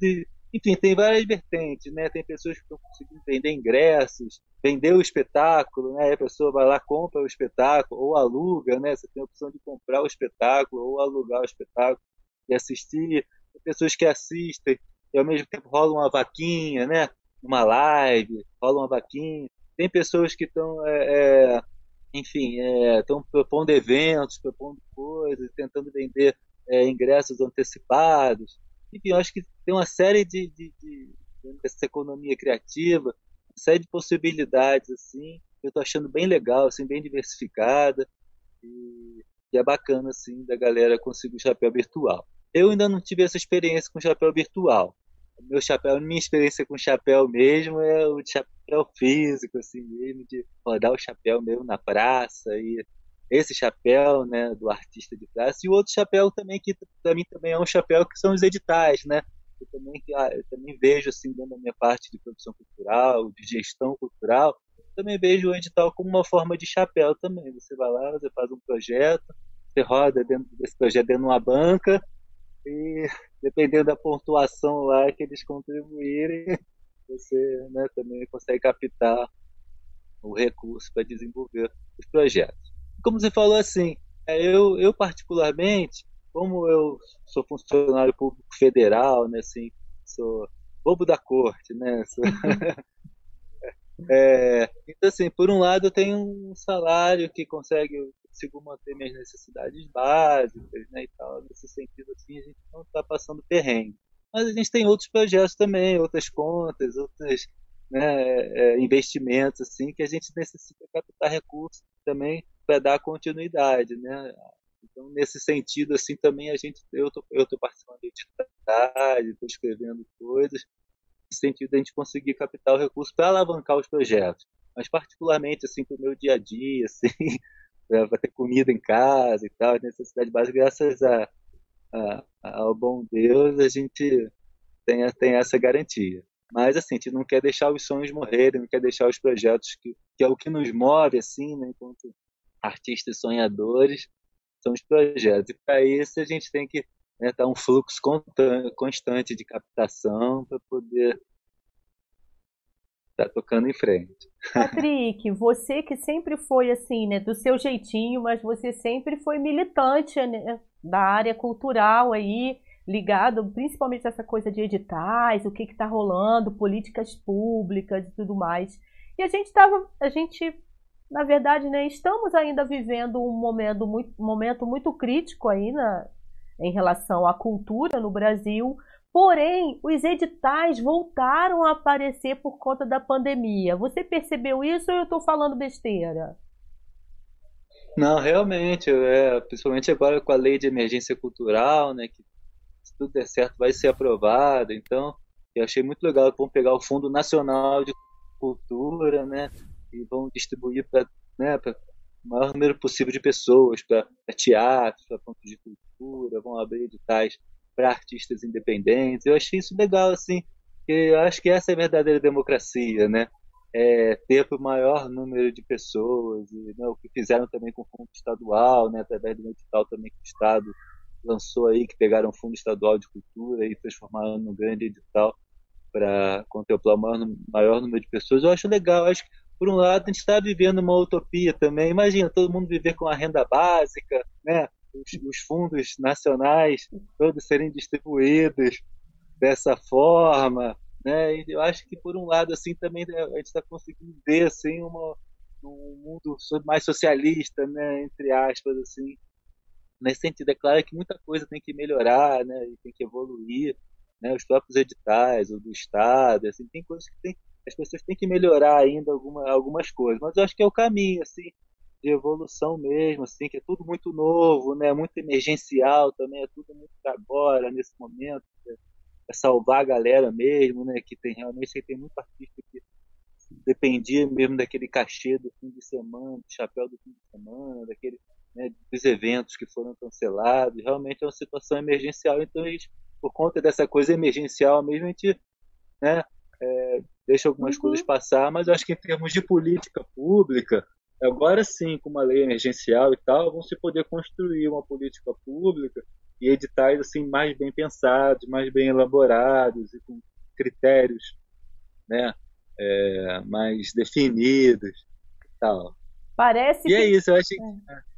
enfim, tem várias vertentes, né? Tem pessoas que estão conseguindo vender ingressos, vender o espetáculo, né? A pessoa vai lá, compra o espetáculo, ou aluga, né? Você tem a opção de comprar o espetáculo, ou alugar o espetáculo e assistir. Pessoas que assistem e ao mesmo tempo rola uma vaquinha, né? Uma live, rola uma vaquinha. Tem pessoas que estão, é, é, enfim, estão é, propondo eventos, propondo coisas, tentando vender é, ingressos antecipados. Enfim, eu acho que tem uma série de, de, de dessa economia criativa, uma série de possibilidades assim. Eu estou achando bem legal, assim, bem diversificada e, e é bacana assim da galera conseguir o chapéu virtual. Eu ainda não tive essa experiência com chapéu virtual. Meu chapéu, minha experiência com chapéu mesmo é o chapéu físico, assim mesmo, de rodar o chapéu mesmo na praça e esse chapéu, né, do artista de praça e o outro chapéu também que para mim também é um chapéu que são os editais, né? Eu também ah, eu também vejo assim dentro da minha parte de produção cultural, de gestão cultural, também vejo o edital como uma forma de chapéu também. Você vai lá, você faz um projeto, você roda dentro desse projeto dentro de uma banca e dependendo da pontuação lá que eles contribuírem, você né, também consegue captar o recurso para desenvolver os projetos. Como você falou assim, é, eu, eu particularmente, como eu sou funcionário público federal, né, assim, sou bobo da corte, né, sou... é, então assim, por um lado eu tenho um salário que consegue consigo manter minhas necessidades básicas, né, e tal. Nesse sentido, assim, a gente não está passando perrengue. Mas a gente tem outros projetos também, outras contas, outros né, é, investimentos, assim, que a gente necessita captar recursos também para dar continuidade, né. Então, nesse sentido, assim, também a gente, eu tô, eu tô participando de atividade, estou escrevendo coisas, nesse sentido a gente conseguir captar o recurso para alavancar os projetos mas particularmente assim para o meu dia a dia assim para ter comida em casa e tal, necessidade básica, graças a, a, ao bom Deus, a gente tem, tem essa garantia. Mas assim, a gente não quer deixar os sonhos morrerem, não quer deixar os projetos que, que é o que nos move, assim, né, enquanto artistas sonhadores, são os projetos. E para isso a gente tem que né, tá um fluxo constante de captação para poder tá tocando em frente. Patrick, você que sempre foi assim, né, do seu jeitinho, mas você sempre foi militante né, da área cultural aí, ligado principalmente a essa coisa de editais, o que está rolando, políticas públicas e tudo mais. E a gente estava, a gente, na verdade, né, estamos ainda vivendo um momento muito, momento muito crítico aí na, em relação à cultura no Brasil, Porém, os editais voltaram a aparecer por conta da pandemia. Você percebeu isso ou eu estou falando besteira? Não, realmente, é, principalmente agora com a lei de emergência cultural, né, que se tudo der certo vai ser aprovada. Então, eu achei muito legal vão pegar o Fundo Nacional de Cultura, né, e vão distribuir para né, o maior número possível de pessoas, para teatros, para pontos de cultura, vão abrir editais para artistas independentes. Eu achei isso legal, assim, que eu acho que essa é a verdadeira democracia, né? É, ter o maior número de pessoas, e, né, o que fizeram também com o fundo estadual, né, através do edital também que o Estado lançou aí, que pegaram o fundo estadual de cultura e transformaram num grande edital para contemplar o maior, maior, número de pessoas. Eu acho legal, acho que por um lado a gente está vivendo uma utopia também. Imagina todo mundo viver com a renda básica, né? Os, os fundos nacionais todos serem distribuídos dessa forma, né? E eu acho que por um lado assim também a gente está conseguindo ver assim uma, um mundo mais socialista, né? Entre aspas assim. Nesse sentido, é claro que muita coisa tem que melhorar, né? E tem que evoluir, né? Os próprios editais, o do Estado, assim, tem coisas que tem, as pessoas têm que melhorar ainda alguma, algumas coisas, mas eu acho que é o caminho, assim de evolução mesmo, assim, que é tudo muito novo, né? Muito emergencial também, é tudo muito agora, nesse momento. É, é salvar a galera mesmo, né? Que tem realmente tem muito artista que dependia mesmo daquele cachê do fim de semana, do chapéu do fim de semana, daquele, né, dos eventos que foram cancelados. Realmente é uma situação emergencial, então a gente, por conta dessa coisa emergencial mesmo, a gente né, é, deixa algumas uhum. coisas passar, mas eu acho que em termos de política pública, Agora sim, com uma lei emergencial e tal, vão se poder construir uma política pública e editais assim mais bem pensados, mais bem elaborados e com critérios, né, é, mais definidos e tal. Parece. E é que... é isso, eu acho. Que... É.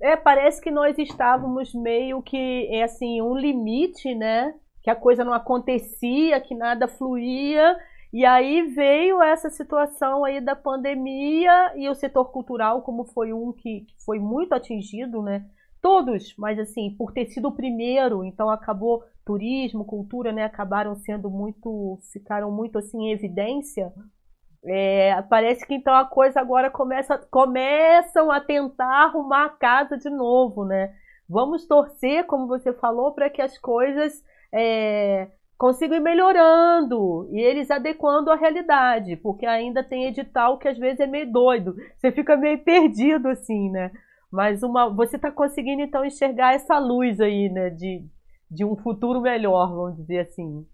É, parece que nós estávamos meio que, é assim, um limite, né? Que a coisa não acontecia, que nada fluía. E aí veio essa situação aí da pandemia e o setor cultural, como foi um que foi muito atingido, né? Todos, mas assim, por ter sido o primeiro, então acabou turismo, cultura, né? Acabaram sendo muito, ficaram muito assim em evidência é, parece que então a coisa agora começa, começam a tentar arrumar a casa de novo, né? Vamos torcer, como você falou, para que as coisas é, consigam ir melhorando e eles adequando à realidade, porque ainda tem edital que às vezes é meio doido, você fica meio perdido assim, né? Mas uma, você está conseguindo então enxergar essa luz aí, né? De, de um futuro melhor, vamos dizer assim.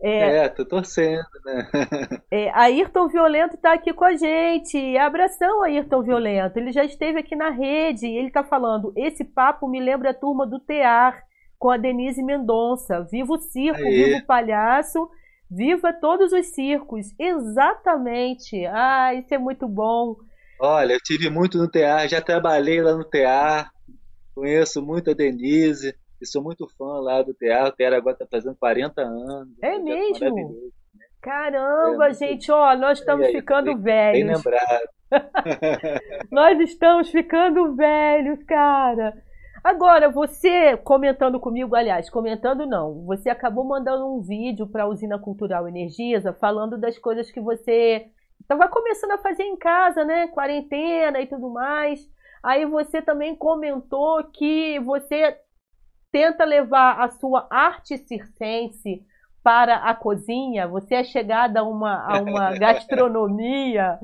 É, é tô torcendo, né? é, Ayrton Violento está aqui com a gente. Abração, Ayrton Violento. Ele já esteve aqui na rede e ele está falando: esse papo me lembra a turma do Tear com a Denise Mendonça. Viva o circo, Aê. viva o palhaço, viva todos os circos. Exatamente. Ah, isso é muito bom. Olha, eu tive muito no Tear, já trabalhei lá no Tear, conheço muito a Denise. E sou muito fã lá do teatro. O teatro agora está fazendo 40 anos. É mesmo? Né? Caramba, é, gente, ó, nós estamos ficando bem, velhos. Bem lembrado. nós estamos ficando velhos, cara. Agora, você comentando comigo, aliás, comentando não, você acabou mandando um vídeo para a Usina Cultural Energisa falando das coisas que você estava começando a fazer em casa, né? Quarentena e tudo mais. Aí você também comentou que você tenta levar a sua arte circense para a cozinha, você é chegada a uma, a uma gastronomia,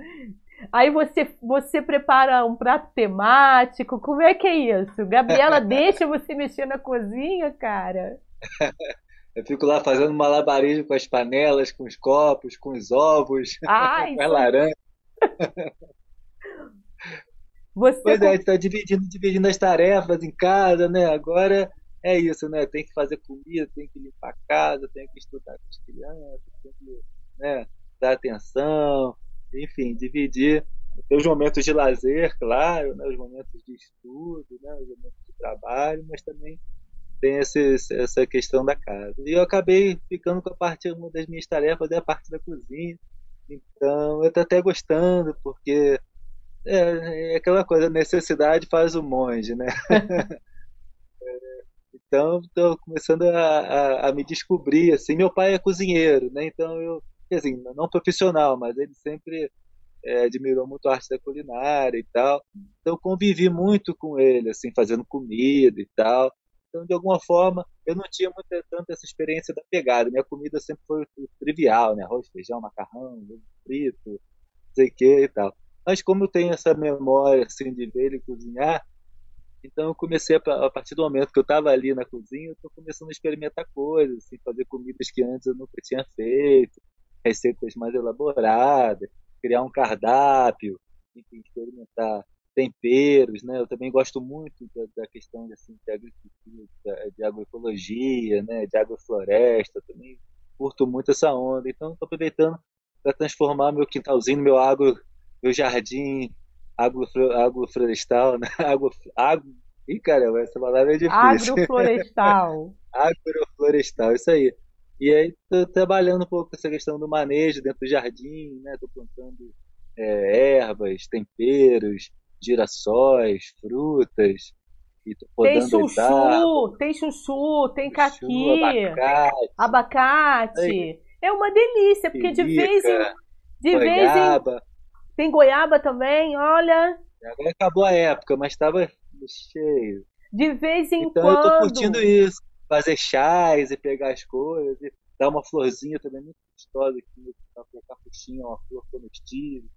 aí você, você prepara um prato temático, como é que é isso? Gabriela deixa você mexer na cozinha, cara? Eu fico lá fazendo malabarismo com as panelas, com os copos, com os ovos, Ai, com a laranja. Você pois é, a gente está dividindo, dividindo as tarefas em casa, né? Agora é isso, né? Tem que fazer comida, tem que limpar a casa, tem que estudar com as crianças, tem que né, dar atenção, enfim, dividir os momentos de lazer, claro, né, os momentos de estudo, né, os momentos de trabalho, mas também tem esse, essa questão da casa. E eu acabei ficando com a parte, uma das minhas tarefas é a parte da cozinha. Então, eu estou até gostando, porque é, é aquela coisa, necessidade faz o monge, né? Então, estou começando a, a, a, me descobrir. Assim, meu pai é cozinheiro, né? Então eu, assim, não profissional, mas ele sempre é, admirou muito a arte da culinária e tal. Então convivi muito com ele, assim, fazendo comida e tal. Então, de alguma forma, eu não tinha muita, tanta essa experiência da pegada. Minha comida sempre foi trivial, né? Arroz, feijão, macarrão, frito, sei o que e tal. Mas como eu tenho essa memória, assim, de ver ele cozinhar, então eu comecei a, a partir do momento que eu estava ali na cozinha, eu estou começando a experimentar coisas, assim, fazer comidas que antes eu nunca tinha feito, receitas mais elaboradas, criar um cardápio, enfim, experimentar temperos, né? Eu também gosto muito da, da questão de, assim, de agricultura, de agroecologia, né? De agrofloresta, também curto muito essa onda. Então estou aproveitando para transformar meu quintalzinho, meu agro, meu jardim agroflorestal, né? Agro, agro, Ih, caramba, essa palavra é difícil. Agroflorestal. agroflorestal, isso aí. E aí, tô trabalhando um pouco com essa questão do manejo dentro do jardim, né? Tô plantando é, ervas, temperos, girassóis, frutas. E tô tem chuchu, tem chuchu, tem chuchu, caqui, abacate. abacate. É uma delícia, porque de vez em de vez em tem goiaba também, olha. Agora acabou a época, mas estava cheio. De vez em então, quando. Então eu tô curtindo isso. Fazer chás e pegar as coisas. E dar uma florzinha também muito gostosa aqui. Pra colocar puxinha, uma flor comestível.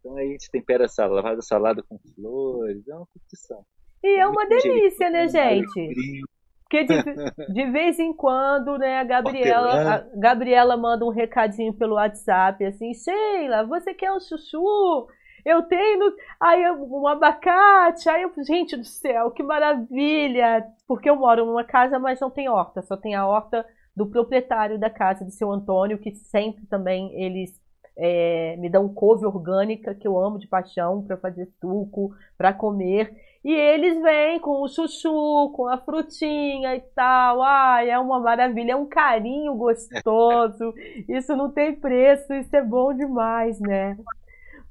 Então aí a gente tempera salada, faz a salada com flores. É uma curtição. E é uma delícia, né, gente? Porque de, de vez em quando, né, a Gabriela, a Gabriela manda um recadinho pelo WhatsApp, assim, Sheila, você quer um chuchu? Eu tenho aí um abacate, aí eu, gente do céu, que maravilha! Porque eu moro numa casa, mas não tem horta, só tem a horta do proprietário da casa, de seu Antônio, que sempre também eles é, me dão couve orgânica, que eu amo de paixão, para fazer suco, para comer. E eles vêm com o chuchu, com a frutinha e tal. Ai, é uma maravilha, é um carinho gostoso. Isso não tem preço, isso é bom demais, né?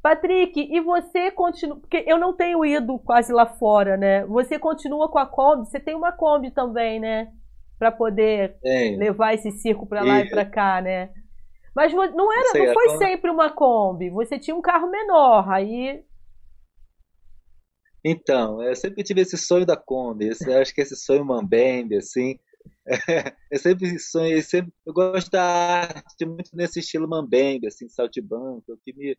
Patrick, e você continua. Porque eu não tenho ido quase lá fora, né? Você continua com a Kombi? Você tem uma Kombi também, né? Para poder levar esse circo para lá e, e para cá, né? Mas não era, não foi sempre uma Kombi. Você tinha um carro menor, aí. Então, eu sempre tive esse sonho da Kombi. Esse, acho que esse sonho mambembe, assim. É, eu sempre sonhei, sempre, eu gosto da arte muito nesse estilo mambembe, assim, saltibanco, que me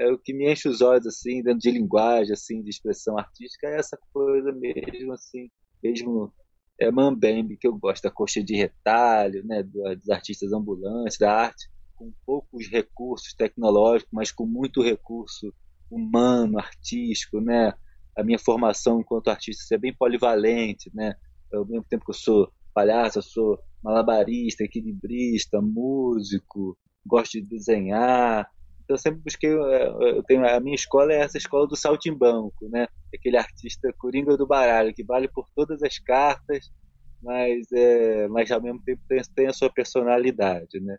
é o que me enche os olhos assim, dentro de linguagem, assim, de expressão artística, é essa coisa mesmo, assim, mesmo é mambembe que eu gosto, da coxa de retalho, né, dos artistas ambulantes, da arte com poucos recursos tecnológicos, mas com muito recurso humano, artístico, né? A minha formação enquanto artista é bem polivalente, né? Ao mesmo tempo que eu sou palhaço, eu sou malabarista, equilibrista, músico, gosto de desenhar. Então eu sempre busquei, é, eu tenho a minha escola é essa escola do saltimbanco, né? Aquele artista coringa do baralho que vale por todas as cartas, mas é, mas ao mesmo tempo tem, tem a sua personalidade, né?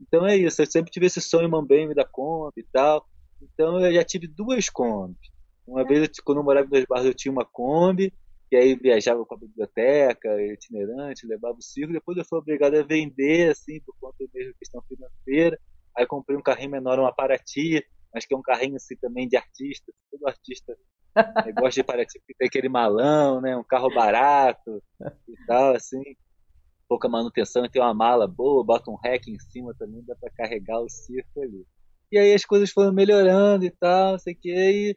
Então é isso, eu sempre tive esse sonho mambembe da Kombi e tal. Então eu já tive duas Kombis. Uma vez, quando eu morava em Dois Barros, eu tinha uma Kombi, e aí viajava com a biblioteca, itinerante, levava o circo. Depois eu fui obrigado a vender, assim, por conta mesmo questão financeira. Aí comprei um carrinho menor, uma Paraty, mas que é um carrinho assim também de artista. Todo artista gosta de Paraty, porque tem aquele malão, né? Um carro barato e tal, assim pouca manutenção e tem uma mala boa, bota um rack em cima também, dá para carregar o circo ali. E aí as coisas foram melhorando e tal, sei que, e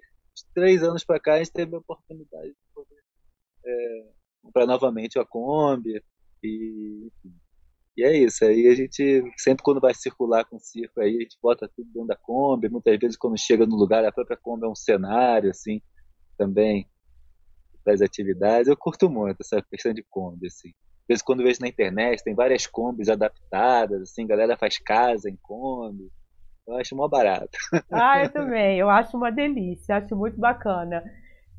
três anos para cá a gente teve a oportunidade de poder é, comprar novamente a Kombi e enfim. E é isso, aí a gente, sempre quando vai circular com o circo aí, a gente bota tudo dentro da Kombi, muitas vezes quando chega no lugar, a própria Kombi é um cenário, assim, também, das atividades. Eu curto muito essa questão de Kombi, assim vezes quando vejo na internet, tem várias combis adaptadas, assim, galera faz casa em Kombi. Eu acho mó barato. Ah, eu também. Eu acho uma delícia, acho muito bacana.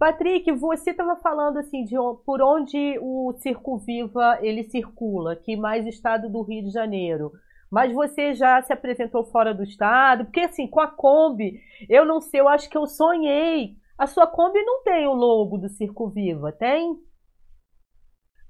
Patrick, você estava falando assim de por onde o Circo Viva ele circula, que mais estado do Rio de Janeiro. Mas você já se apresentou fora do estado? Porque assim, com a Kombi, eu não sei, eu acho que eu sonhei. A sua Kombi não tem o logo do Circo Viva, tem?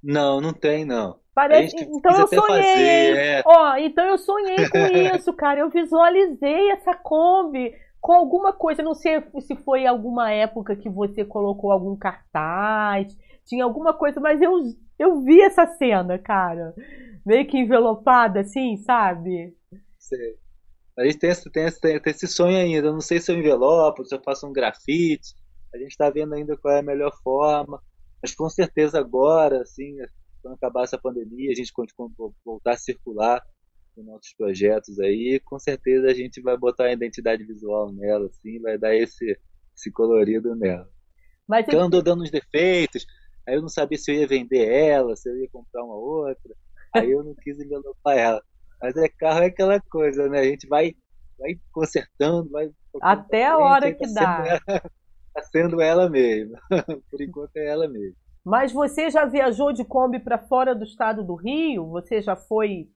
Não, não tem, não. Parece. Então eu sonhei. Fazer, é... Ó, então eu sonhei com isso, cara. Eu visualizei essa Kombi com alguma coisa. Não sei se foi alguma época que você colocou algum cartaz, tinha alguma coisa, mas eu, eu vi essa cena, cara. Meio que envelopada, assim, sabe? Sei. A gente tem esse, tem, tem esse sonho ainda. Não sei se eu envelopo, se eu faço um grafite. A gente está vendo ainda qual é a melhor forma. Mas com certeza agora, assim, quando acabar essa pandemia, a gente voltar a circular com nossos projetos aí, com certeza a gente vai botar a identidade visual nela, assim, vai dar esse, esse colorido nela. Mas eu... andou dando uns defeitos, aí eu não sabia se eu ia vender ela, se eu ia comprar uma outra, aí eu não quis envelopar ela. Mas é carro é aquela coisa, né? A gente vai, vai consertando, vai. Até a hora que dá. Está sendo ela mesma. Por enquanto é ela mesma. Mas você já viajou de Kombi para fora do estado do Rio? Você já foi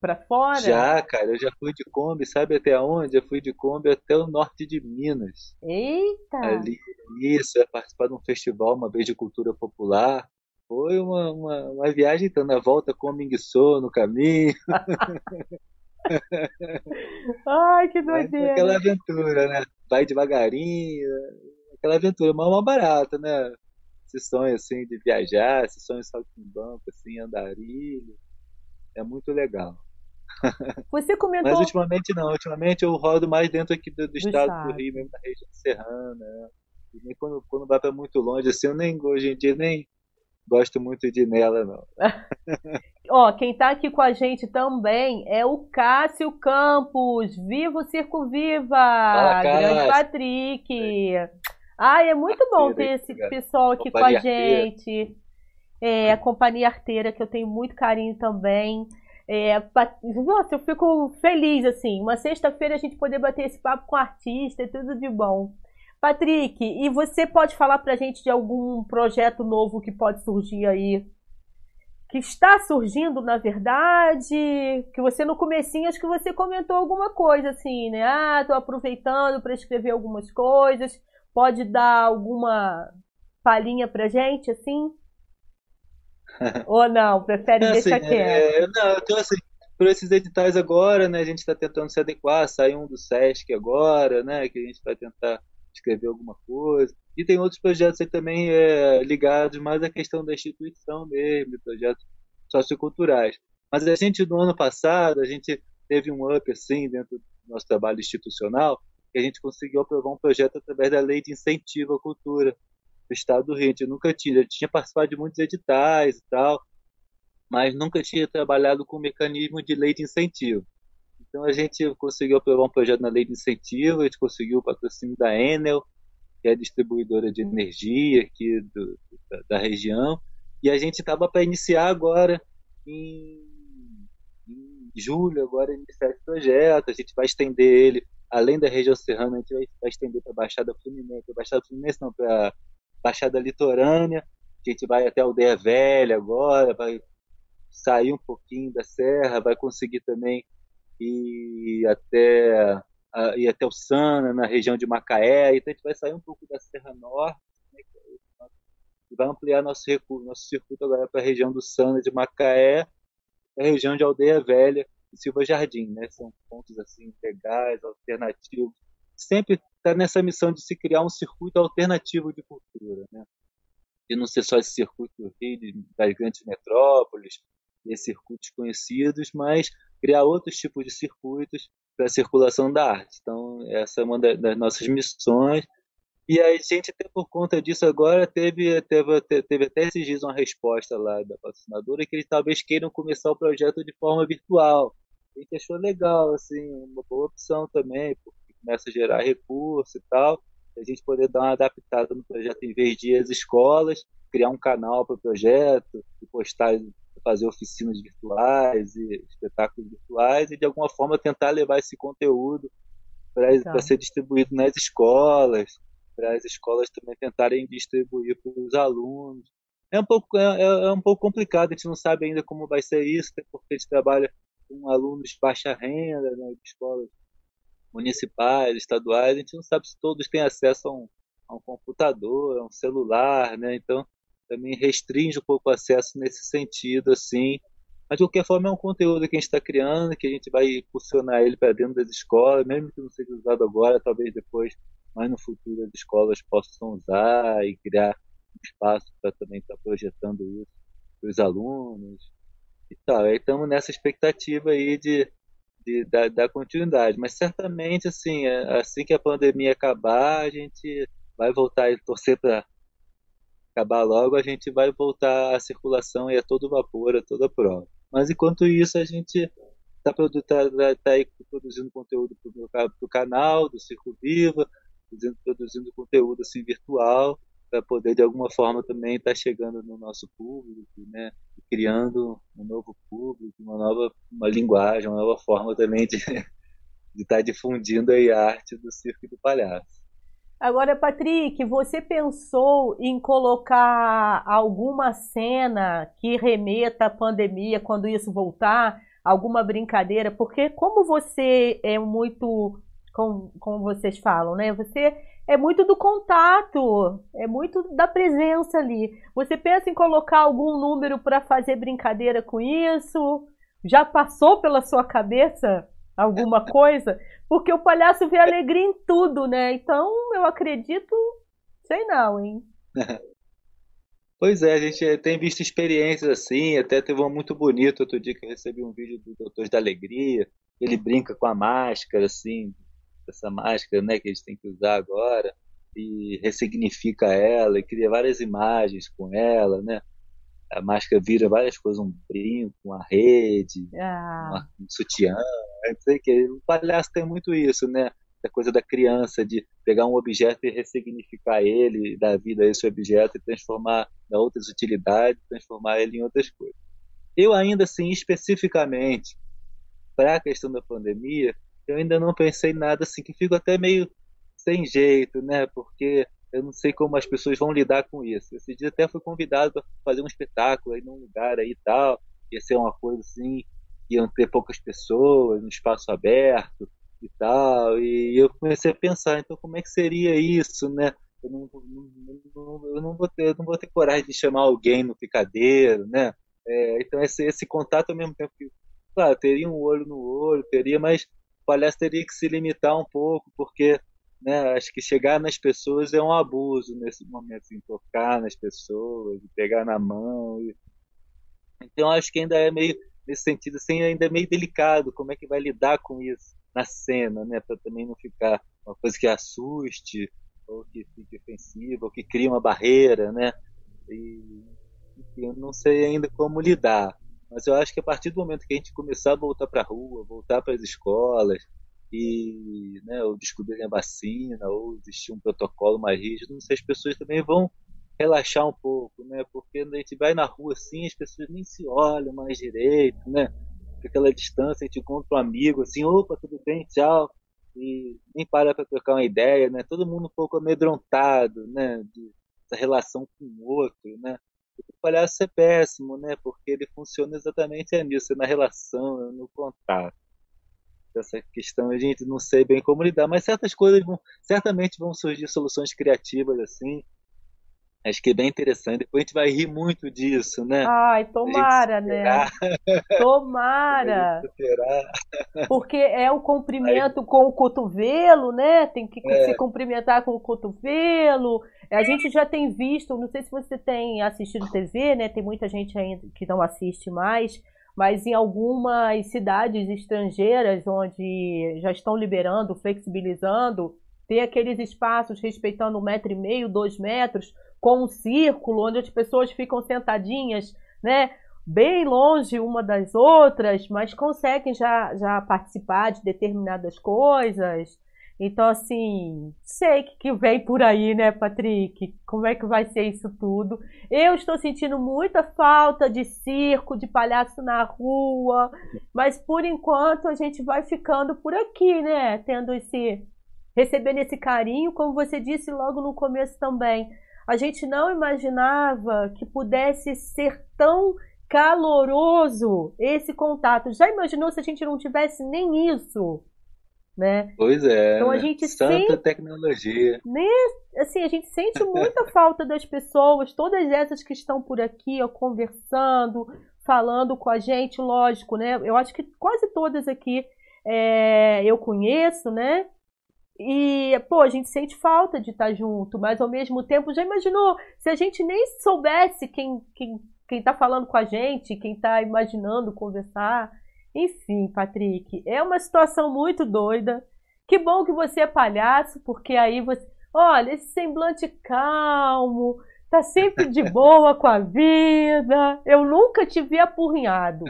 para fora? Já, cara, eu já fui de Kombi, sabe até onde? Eu fui de Kombi até o norte de Minas. Eita! Ali, isso, é participar de um festival uma vez de cultura popular. Foi uma, uma, uma viagem, então, na volta com o Minguissô no caminho. Ai, que doideira! aquela aventura, né? Vai devagarinho, aquela aventura, mas é uma barata, né? Esse sonho, assim, de viajar, esse sonho de banco assim, andarilho, é muito legal. Você comentou... Mas ultimamente não, ultimamente eu rodo mais dentro aqui do, do, do estado, estado, do Rio, mesmo na região serrana? E nem quando, quando vai para muito longe, assim, eu nem, hoje em dia nem gosto muito de nela, não. Ó, quem tá aqui com a gente também é o Cássio Campos. Viva o Circo Viva! Fala, Grande Patrick! É. Ai, é muito bom ter esse pessoal aqui com a gente. É, a Companhia Arteira, que eu tenho muito carinho também. É, nossa, eu fico feliz, assim, uma sexta-feira a gente poder bater esse papo com artista, é tudo de bom. Patrick, e você pode falar pra gente de algum projeto novo que pode surgir aí que está surgindo, na verdade, que você no comecinho acho que você comentou alguma coisa assim, né? Ah, tô aproveitando para escrever algumas coisas. Pode dar alguma palhinha pra gente assim? Ou não, prefere é, deixar assim, quieto? É, não, tô assim, por esses editais agora, né, a gente está tentando se adequar, sai um do SESC agora, né, que a gente vai tentar escrever alguma coisa. E tem outros projetos aí também é, ligados mais à questão da instituição mesmo, projetos socioculturais. Mas a gente, no ano passado, a gente teve um up assim dentro do nosso trabalho institucional, que a gente conseguiu aprovar um projeto através da Lei de Incentivo à Cultura do Estado do Rio. Gente nunca tinha, tinha participado de muitos editais e tal, mas nunca tinha trabalhado com mecanismo de lei de incentivo. Então a gente conseguiu aprovar um projeto na lei de incentivo, a gente conseguiu o patrocínio da Enel, que é a distribuidora de energia aqui do, da, da, região, e a gente estava para iniciar agora em, julho, agora iniciar esse projeto, a gente vai estender ele, além da região serrana, a gente vai, vai estender para a Baixada Fluminense, Baixada Fluminense não, para Baixada Litorânea, a gente vai até a Aldeia Velha agora, vai sair um pouquinho da serra, vai conseguir também e até e até o Sana, na região de Macaé. Então a gente vai sair um pouco da Serra Norte né, e vai ampliar nosso, recurso, nosso circuito agora para a região do Sana de Macaé, a região de Aldeia Velha e Silva Jardim. Né? São pontos assim legais, alternativos. Sempre está nessa missão de se criar um circuito alternativo de cultura. Né? Não ser só esse circuito do Rio, das grandes metrópoles, esses circuitos conhecidos, mas criar outros tipos de circuitos para a circulação da arte. Então, essa é uma das nossas missões. E a gente, até por conta disso, agora teve, teve, teve até esses dias uma resposta lá da patrocinadora que eles talvez queiram começar o projeto de forma virtual. A gente achou legal, assim, uma boa opção também, porque começa a gerar recurso e tal. A gente poder dar uma adaptada no projeto em vez de ir às escolas, criar um canal para o projeto e postar fazer oficinas virtuais e espetáculos virtuais e de alguma forma tentar levar esse conteúdo para tá. ser distribuído nas escolas, para as escolas também tentarem distribuir para os alunos. É um pouco é, é, é, um pouco complicado, a gente não sabe ainda como vai ser isso, porque a gente trabalha com alunos de baixa renda, né, de escolas municipais, estaduais, a gente não sabe se todos têm acesso a um, a um computador, a um celular, né? Então também restringe um pouco o acesso nesse sentido, assim. Mas, de qualquer forma, é um conteúdo que a gente está criando, que a gente vai impulsionar ele para dentro das escolas, mesmo que não seja usado agora, talvez depois, mais no futuro, as escolas possam usar e criar um espaço para também estar tá projetando isso para os alunos e tal. Aí estamos nessa expectativa aí de, de da, da, continuidade. Mas certamente, assim, é, assim que a pandemia acabar, a gente vai voltar e torcer para acabar logo, a gente vai voltar à circulação e a todo vapor, a toda prova. Mas enquanto isso, a gente está tá, tá, tá aí produzindo conteúdo para o canal do Circo Viva, produzindo, produzindo conteúdo assim virtual para poder de alguma forma também estar tá chegando no nosso público, né? Criando um novo público, uma nova uma linguagem, uma nova forma também de estar tá difundindo a arte do circo e do palhaço. Agora, Patrick, você pensou em colocar alguma cena que remeta à pandemia quando isso voltar? Alguma brincadeira? Porque como você é muito, como, como vocês falam, né? Você é muito do contato, é muito da presença ali. Você pensa em colocar algum número para fazer brincadeira com isso? Já passou pela sua cabeça alguma coisa? Porque o palhaço vê alegria em tudo, né? Então eu acredito, sei não, hein? Pois é, a gente tem visto experiências assim, até teve uma muito bonita outro dia que eu recebi um vídeo do Doutores da Alegria, ele brinca com a máscara, assim, essa máscara, né, que a gente tem que usar agora, e ressignifica ela, e cria várias imagens com ela, né, a máscara vira várias coisas, um brinco, uma rede, ah. uma, um sutiã, não sei que. O palhaço tem muito isso, né? A coisa da criança, de pegar um objeto e ressignificar ele, dar vida a esse objeto e transformar, dar outras utilidades, transformar ele em outras coisas. eu ainda assim, especificamente, para a questão da pandemia, eu ainda não pensei nada assim, que fico até meio sem jeito, né? Porque eu não sei como as pessoas vão lidar com isso. Esse dia até fui convidado para fazer um espetáculo aí num lugar aí e tal, ia ser uma coisa assim, iam ter poucas pessoas, um espaço aberto e tal, e eu comecei a pensar, então como é que seria isso, né? Eu não, não, eu não, vou, ter, não vou ter coragem de chamar alguém no picadeiro, né? É, então esse, esse contato ao mesmo tempo que, claro, teria um olho no olho, teria, mas palhaço teria que se limitar um pouco, porque né, acho que chegar nas pessoas é um abuso nesse momento, assim, tocar nas pessoas, pegar na mão. E... Então acho que ainda é meio, nesse sentido, assim, ainda é meio delicado como é que vai lidar com isso na cena, né, para também não ficar uma coisa que assuste ou que fique ofensiva, ou que crie uma barreira, né? E, enfim, eu não sei ainda como lidar. Mas eu acho que a partir do momento que a gente começar a voltar para a rua, voltar para as escolas, e né, ou descobrirem a vacina, ou existir um protocolo mais rígido, não sei, as pessoas também vão relaxar um pouco, né? Porque a gente vai na rua assim, as pessoas nem se olham mais direito, né? Fica aquela distância, a gente encontra um amigo assim, opa, tudo bem, tchau, e nem para para trocar uma ideia, né? Todo mundo um pouco amedrontado, né? De, essa relação com o outro, né? O palhaço é péssimo, né? Porque ele funciona exatamente nisso, na relação, no contato. Essa questão a gente não sei bem como lidar, mas certas coisas vão, certamente vão surgir soluções criativas assim, Acho que é bem interessante. Depois a gente vai rir muito disso, né? Ai, tomara, né? Tomara. Porque é o cumprimento Aí... com o cotovelo, né? Tem que é. se cumprimentar com o cotovelo. A gente já tem visto, não sei se você tem assistido TV, né? Tem muita gente ainda que não assiste mais, mas em algumas cidades estrangeiras onde já estão liberando, flexibilizando, ter aqueles espaços respeitando um metro e meio, dois metros, com um círculo onde as pessoas ficam sentadinhas, né? Bem longe uma das outras, mas conseguem já, já participar de determinadas coisas. Então, assim, sei que, vem por aí, né, Patrick? Como é que vai ser isso tudo? Eu estou sentindo muita falta de circo, de palhaço na rua, mas por enquanto a gente vai ficando por aqui, né? Tendo esse. recebendo esse carinho, como você disse logo no começo também a gente não imaginava que pudesse ser tão caloroso esse contato. Já imaginou se a gente não tivesse nem isso? Né? Pois é. Então a gente Santa sente, tecnologia. Né? Assim, a gente sente muita falta das pessoas, todas essas que estão por aqui, ó, conversando, falando com a gente, lógico, né? Eu acho que quase todas aqui é, eu conheço, né? E, pô, a gente sente falta de estar junto, mas ao mesmo tempo, já imaginou se a gente nem soubesse quem, quem, quem tá falando com a gente, quem tá imaginando conversar? Enfim, Patrick, é uma situação muito doida. Que bom que você é palhaço, porque aí você. Olha, esse semblante calmo, tá sempre de boa com a vida. Eu nunca te vi apurrinhado.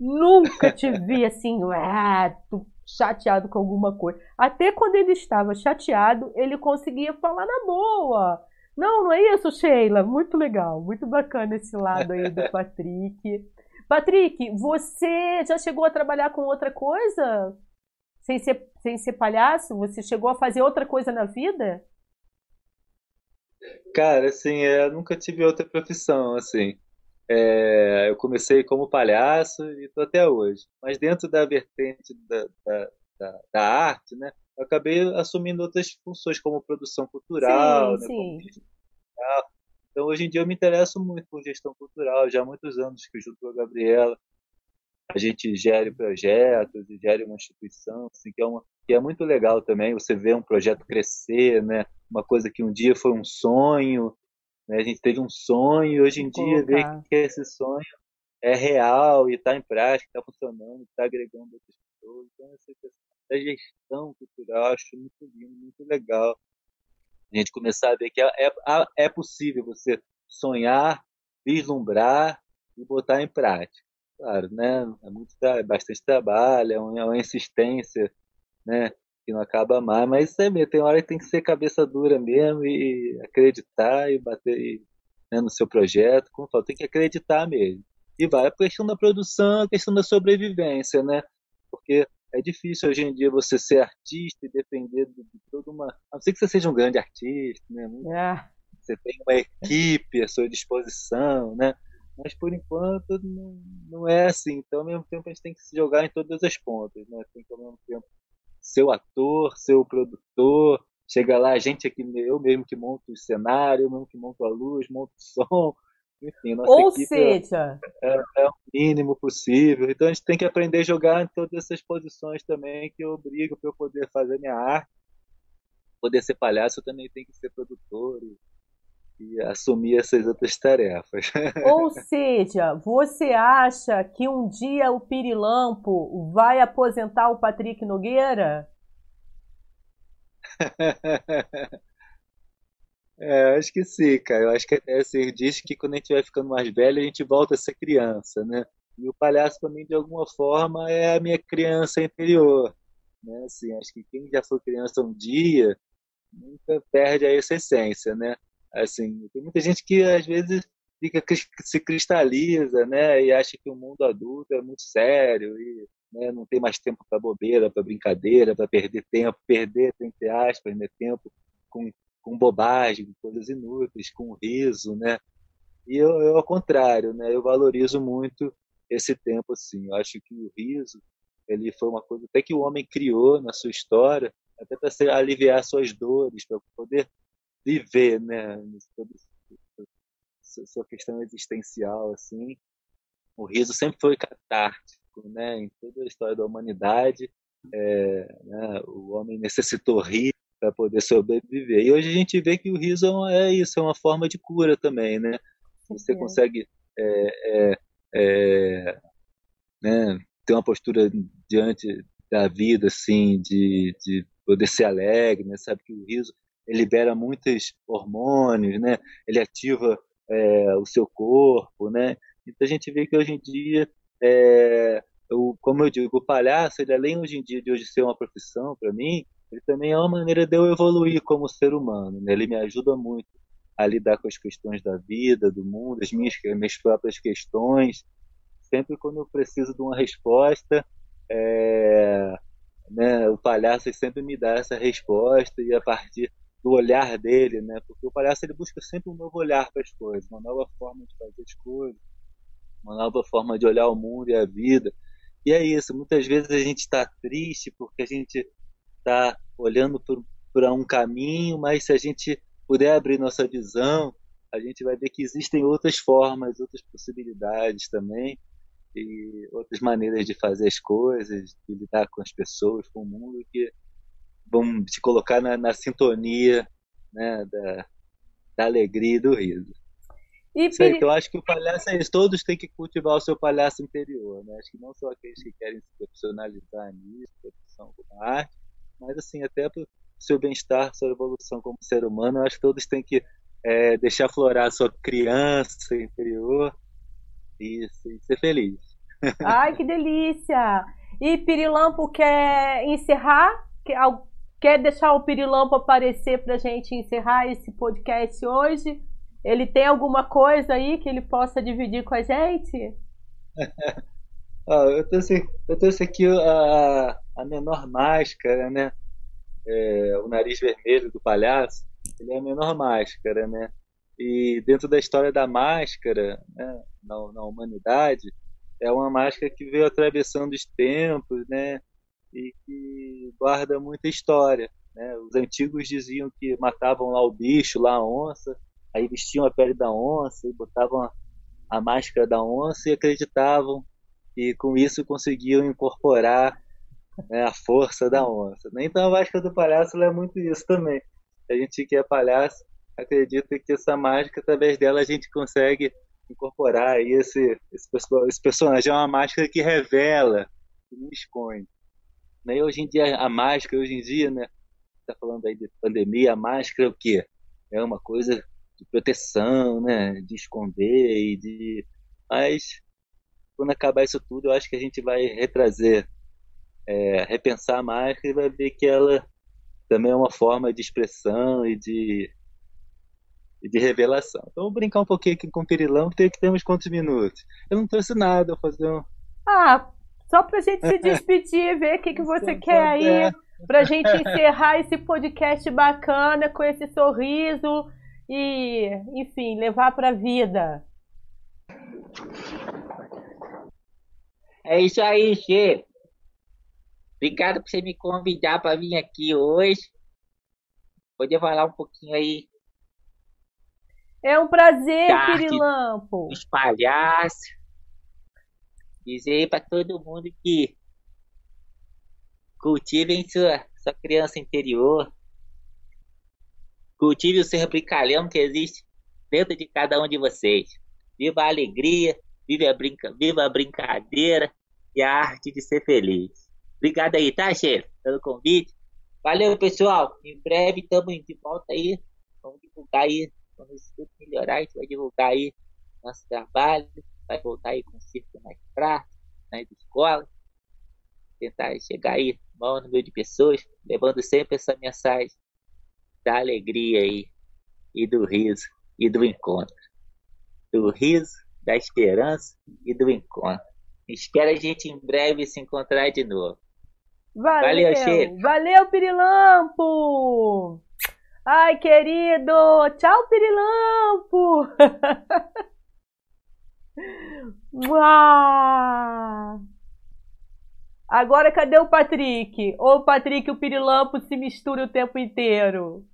Nunca te vi assim, ué, tu chateado com alguma coisa. Até quando ele estava chateado, ele conseguia falar na boa. Não, não é isso, Sheila? Muito legal, muito bacana esse lado aí do Patrick. Patrick, você já chegou a trabalhar com outra coisa? Sem ser, sem ser palhaço? Você chegou a fazer outra coisa na vida? Cara, assim, eu nunca tive outra profissão, assim. É, eu comecei como palhaço e estou até hoje. Mas dentro da vertente da, da, da, da, arte, né, eu acabei assumindo outras funções, como produção cultural. Sim, né, sim. Então, hoje em dia, eu me interesso muito por gestão cultural. Já há muitos anos que, junto com a Gabriela, a gente gere projetos e gere uma instituição, assim, que, é uma, que é muito legal também. Você vê um projeto crescer, né? uma coisa que um dia foi um sonho né? A gente teve um sonho e hoje em dia vê que esse sonho é real e está em prática, está funcionando, está agregando outras pessoas. Então, essa questão da gestão cultural acho muito lindo, muito legal. A gente começar a ver que é, é, é possível você sonhar, vislumbrar e botar em prática. Claro, né? É, muito, é bastante trabalho, é uma, é uma insistência, né? Que não acaba mais, mas isso é mesmo, tem hora que tem que ser cabeça dura mesmo e acreditar e bater né, no seu projeto, como falo, tem que acreditar mesmo. e vai. A questão da produção, a questão da sobrevivência, né? Porque é difícil hoje em dia você ser artista e depender de, de toda uma. A não ser que você seja um grande artista, né? É. Você tem uma equipe à sua disposição, né? Mas por enquanto não, não é assim. Então, ao mesmo tempo, a gente tem que se jogar em todas as pontas, né? Tem que, ao mesmo tempo, ser o ator, ser o produtor, chega lá, a gente aqui, eu mesmo que monto o cenário, eu mesmo que monto a luz, monto o som, enfim, nossa Ou equipe é, seja, é, é, o mínimo possível. Então a gente tem que aprender a jogar em todas essas posições também que obrigam para eu poder fazer minha arte. Poder ser palhaço, eu também tenho que ser produtor e, e assumir essas outras tarefas. Ou seja, você acha que um dia o Pirilampo vai aposentar o Patrick Nogueira? É, acho que sim, cara. Eu acho que até assim, diz que quando a gente vai ficando mais velho, a gente volta a ser criança, né? E o palhaço, para mim, de alguma forma, é a minha criança interior. Né? Assim, acho que quem já foi criança um dia nunca perde essa essência, né? Assim, tem muita gente que às vezes fica se cristaliza, né? E acha que o mundo adulto é muito sério e né, não tem mais tempo para bobeira, para brincadeira, para perder tempo, perder entre aspas, né? Tempo com com bobagem, com coisas inúteis, com riso, né? E eu, eu, ao contrário, né? Eu valorizo muito esse tempo, assim. Eu acho que o riso, ele foi uma coisa até que o homem criou na sua história, até para aliviar suas dores, para poder viver, né? Toda sua questão existencial, assim. O riso sempre foi catártico, né? Em toda a história da humanidade, é, né? o homem necessitou rir para poder sobreviver. E hoje a gente vê que o riso é, isso, é uma forma de cura também, né? Você consegue é, é, é, né, ter uma postura diante da vida, assim, de, de poder ser alegre, né? Sabe que o riso ele libera muitos hormônios, né? Ele ativa é, o seu corpo, né? Então a gente vê que hoje em dia é, eu, como eu digo, o palhaço, ele além hoje em dia de hoje ser uma profissão para mim, ele também é uma maneira de eu evoluir como ser humano. Né? Ele me ajuda muito a lidar com as questões da vida, do mundo, as minhas, as minhas próprias questões. Sempre quando eu preciso de uma resposta, é, né, o palhaço sempre me dá essa resposta e a partir do olhar dele, né? Porque o palhaço ele busca sempre um novo olhar para as coisas, uma nova forma de fazer as coisas, uma nova forma de olhar o mundo e a vida. E é isso. Muitas vezes a gente está triste porque a gente está olhando para um caminho, mas se a gente puder abrir nossa visão, a gente vai ver que existem outras formas, outras possibilidades também, e outras maneiras de fazer as coisas, de lidar com as pessoas, com o mundo, que vão te colocar na, na sintonia né, da, da alegria e do riso. E Isso aí, que eu acho que o palhaço é isso. Todos têm que cultivar o seu palhaço interior, né? Acho que não só aqueles que querem se profissionalizar nisso, profissão como arte, mas assim, até para o seu bem-estar, sua evolução como ser humano, eu acho que todos têm que é, deixar florar a sua criança interior e, e ser feliz. Ai, que delícia! E Pirilampo quer encerrar? Quer, deixar o Pirilampo aparecer para a gente encerrar esse podcast hoje? Ele tem alguma coisa aí que ele possa dividir com a gente? ah, eu, trouxe, eu trouxe aqui a, a menor máscara, né? É, o nariz vermelho do palhaço, ele é a menor máscara, né? E dentro da história da máscara, né, na, na humanidade, é uma máscara que veio atravessando os tempos, né? E que guarda muita história. Né? Os antigos diziam que matavam lá o bicho, lá a onça, aí vestiam a pele da onça e botavam a máscara da onça e acreditavam que com isso conseguiam incorporar né, a força da onça. Né? Então a máscara do palhaço é muito isso também. A gente que é palhaço acredita que essa mágica, através dela, a gente consegue incorporar aí esse, esse, esse personagem. É uma máscara que revela, que não esconde. Né? E hoje em dia, a máscara, hoje em dia, né? Tá falando aí de pandemia, a máscara é o quê? É uma coisa de proteção, né? De esconder e de. Mas quando acabar isso tudo, eu acho que a gente vai retrazer é, repensar a marca e vai ver que ela também é uma forma de expressão e de de revelação. Então, vou brincar um pouquinho aqui com o Pirilão, que temos quantos minutos? Eu não trouxe nada, vou fazer um. Ah, só pra gente se despedir, ver o que, que você quer aí, pra gente encerrar esse podcast bacana com esse sorriso e, enfim, levar pra vida. É isso aí, Che. Obrigado por você me convidar para vir aqui hoje. Poder falar um pouquinho aí é um prazer, Pirilampo. Os palhaços. Dizer para todo mundo que cultivem sua, sua criança interior. Cultive o ser brincalhão que existe dentro de cada um de vocês. Viva a alegria, viva a, brinca, viva a brincadeira e a arte de ser feliz. Obrigado aí, tá, chefe, pelo convite. Valeu, pessoal. Em breve estamos de volta aí. Vamos divulgar aí tudo melhorar, a gente vai divulgar aí nosso trabalho, vai voltar aí com o circo mais prático, nas escolas, tentar chegar aí maior número de pessoas, levando sempre essa mensagem da alegria aí, e do riso, e do encontro. Do riso, da esperança e do encontro. Espero a gente em breve se encontrar de novo. Valeu, Valeu Chico. Valeu, Pirilampo! Ai, querido! Tchau, Pirilampo! Agora cadê o Patrick? Ou o Patrick e o Pirilampo se misturam o tempo inteiro?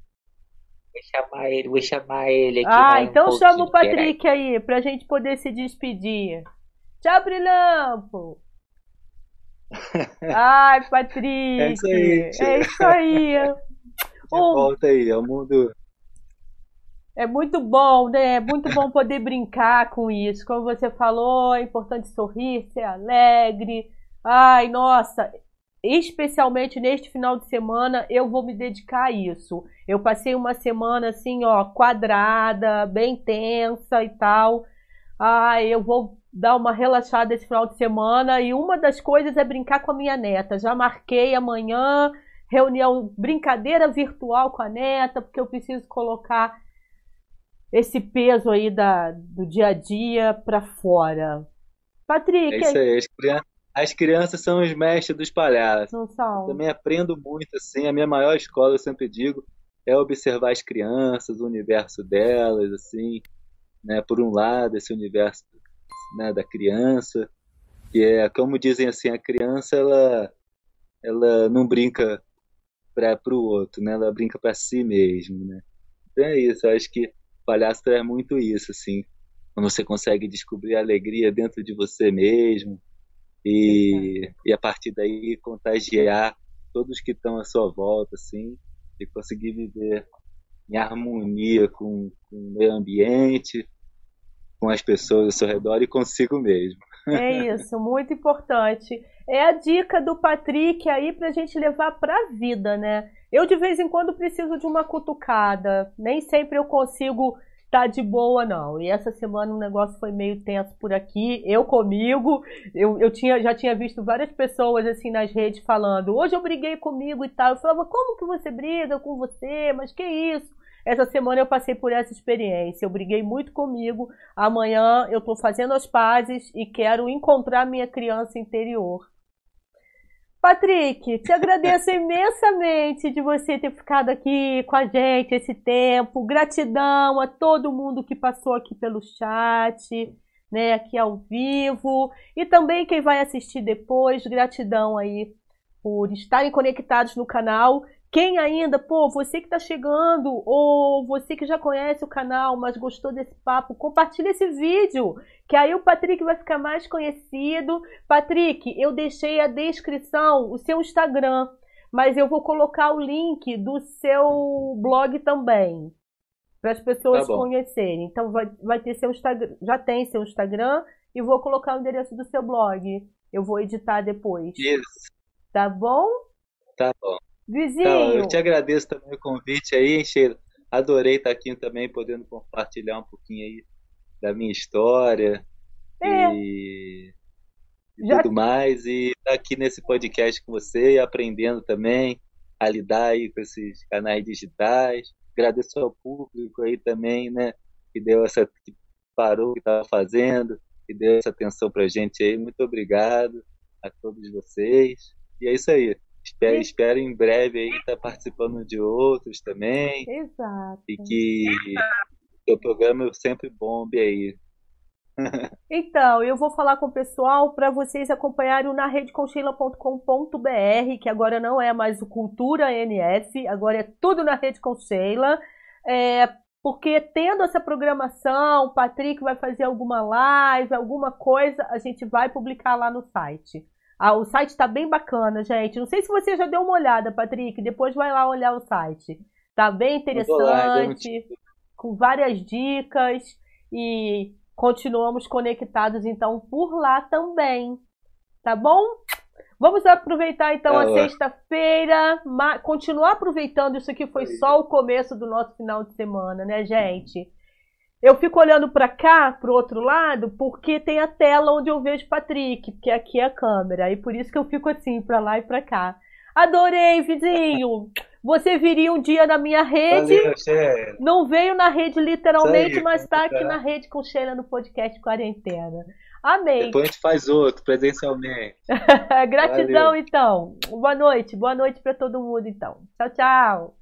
Vou chamar ele, vou chamar ele aqui. Ah, então um chama o Patrick aí. aí, pra gente poder se despedir. Tchau, Pirilampo! Ai, Patrick! É isso aí. É isso aí. De volta aí, é o mundo. É muito bom, né? É muito bom poder brincar com isso. Como você falou, é importante sorrir, ser alegre. Ai, nossa, especialmente neste final de semana, eu vou me dedicar a isso. Eu passei uma semana assim, ó, quadrada, bem tensa e tal. Ai, eu vou dar uma relaxada esse final de semana e uma das coisas é brincar com a minha neta. Já marquei amanhã reunião, brincadeira virtual com a neta, porque eu preciso colocar esse peso aí da, do dia a dia para fora. Patrick. É isso aí, as crianças, as crianças são os mestres dos palhaços. Não são. Eu também aprendo muito, assim, a minha maior escola, eu sempre digo, é observar as crianças, o universo delas, assim, né, por um lado, esse universo né, da criança, que é, como dizem assim, a criança, ela, ela não brinca para o outro, né? Ela brinca para si mesmo, né? Então é isso, eu acho que palhaço traz muito isso, assim. Quando você consegue descobrir a alegria dentro de você mesmo e, e a partir daí contagiar todos que estão à sua volta, assim, e conseguir viver em harmonia com, com o meio ambiente, com as pessoas ao seu redor e consigo mesmo. É isso, muito importante. É a dica do Patrick aí para a gente levar para a vida, né? Eu de vez em quando preciso de uma cutucada. Nem sempre eu consigo estar tá de boa, não. E essa semana o negócio foi meio tenso por aqui. Eu comigo, eu, eu tinha, já tinha visto várias pessoas assim nas redes falando: hoje eu briguei comigo e tal. Eu falava: como que você briga com você? Mas que isso? Essa semana eu passei por essa experiência. Eu briguei muito comigo. Amanhã eu estou fazendo as pazes e quero encontrar minha criança interior. Patrick, te agradeço imensamente de você ter ficado aqui com a gente esse tempo. Gratidão a todo mundo que passou aqui pelo chat, né, aqui ao vivo, e também quem vai assistir depois. Gratidão aí por estarem conectados no canal. Quem ainda, pô, você que está chegando ou você que já conhece o canal, mas gostou desse papo, compartilha esse vídeo, que aí o Patrick vai ficar mais conhecido. Patrick, eu deixei a descrição, o seu Instagram, mas eu vou colocar o link do seu blog também, para as pessoas tá conhecerem. Então vai, vai ter seu Instagram, já tem seu Instagram e vou colocar o endereço do seu blog. Eu vou editar depois. Isso. Tá bom? Tá bom. Vizinho. Então, eu te agradeço também o convite aí, Sheila. Adorei estar aqui também, podendo compartilhar um pouquinho aí da minha história é. e, Já... tudo mais. E estar aqui nesse podcast com você e aprendendo também a lidar aí com esses canais digitais. Agradeço ao público aí também, né? Que deu essa. que parou o que estava fazendo, que deu essa atenção pra gente aí. Muito obrigado a todos vocês. E é isso aí. Espero, espero em breve aí estar participando de outros também. Exato. E que o programa sempre bombe aí. Então, eu vou falar com o pessoal para vocês acompanharem o na redeconcheila.com.br, que agora não é mais o Cultura NF, agora é tudo na Rede Concheila. É, porque tendo essa programação, o Patrick vai fazer alguma live, alguma coisa, a gente vai publicar lá no site. Ah, o site está bem bacana, gente. Não sei se você já deu uma olhada, Patrick. Depois vai lá olhar o site. Tá bem interessante, com várias dicas e continuamos conectados então por lá também. Tá bom? Vamos aproveitar então é, a sexta-feira, continuar aproveitando isso aqui foi só o começo do nosso final de semana, né, gente? Eu fico olhando para cá, pro outro lado, porque tem a tela onde eu vejo Patrick, porque aqui é a câmera, e por isso que eu fico assim, para lá e para cá. Adorei, vizinho! Você viria um dia na minha rede. Valeu, não veio na rede literalmente, aí, mas está aqui na rede com Sheila no podcast Quarentena. Amém. Depois a gente faz outro, presencialmente. Gratidão, Valeu. então. Boa noite. Boa noite para todo mundo, então. Tchau, tchau.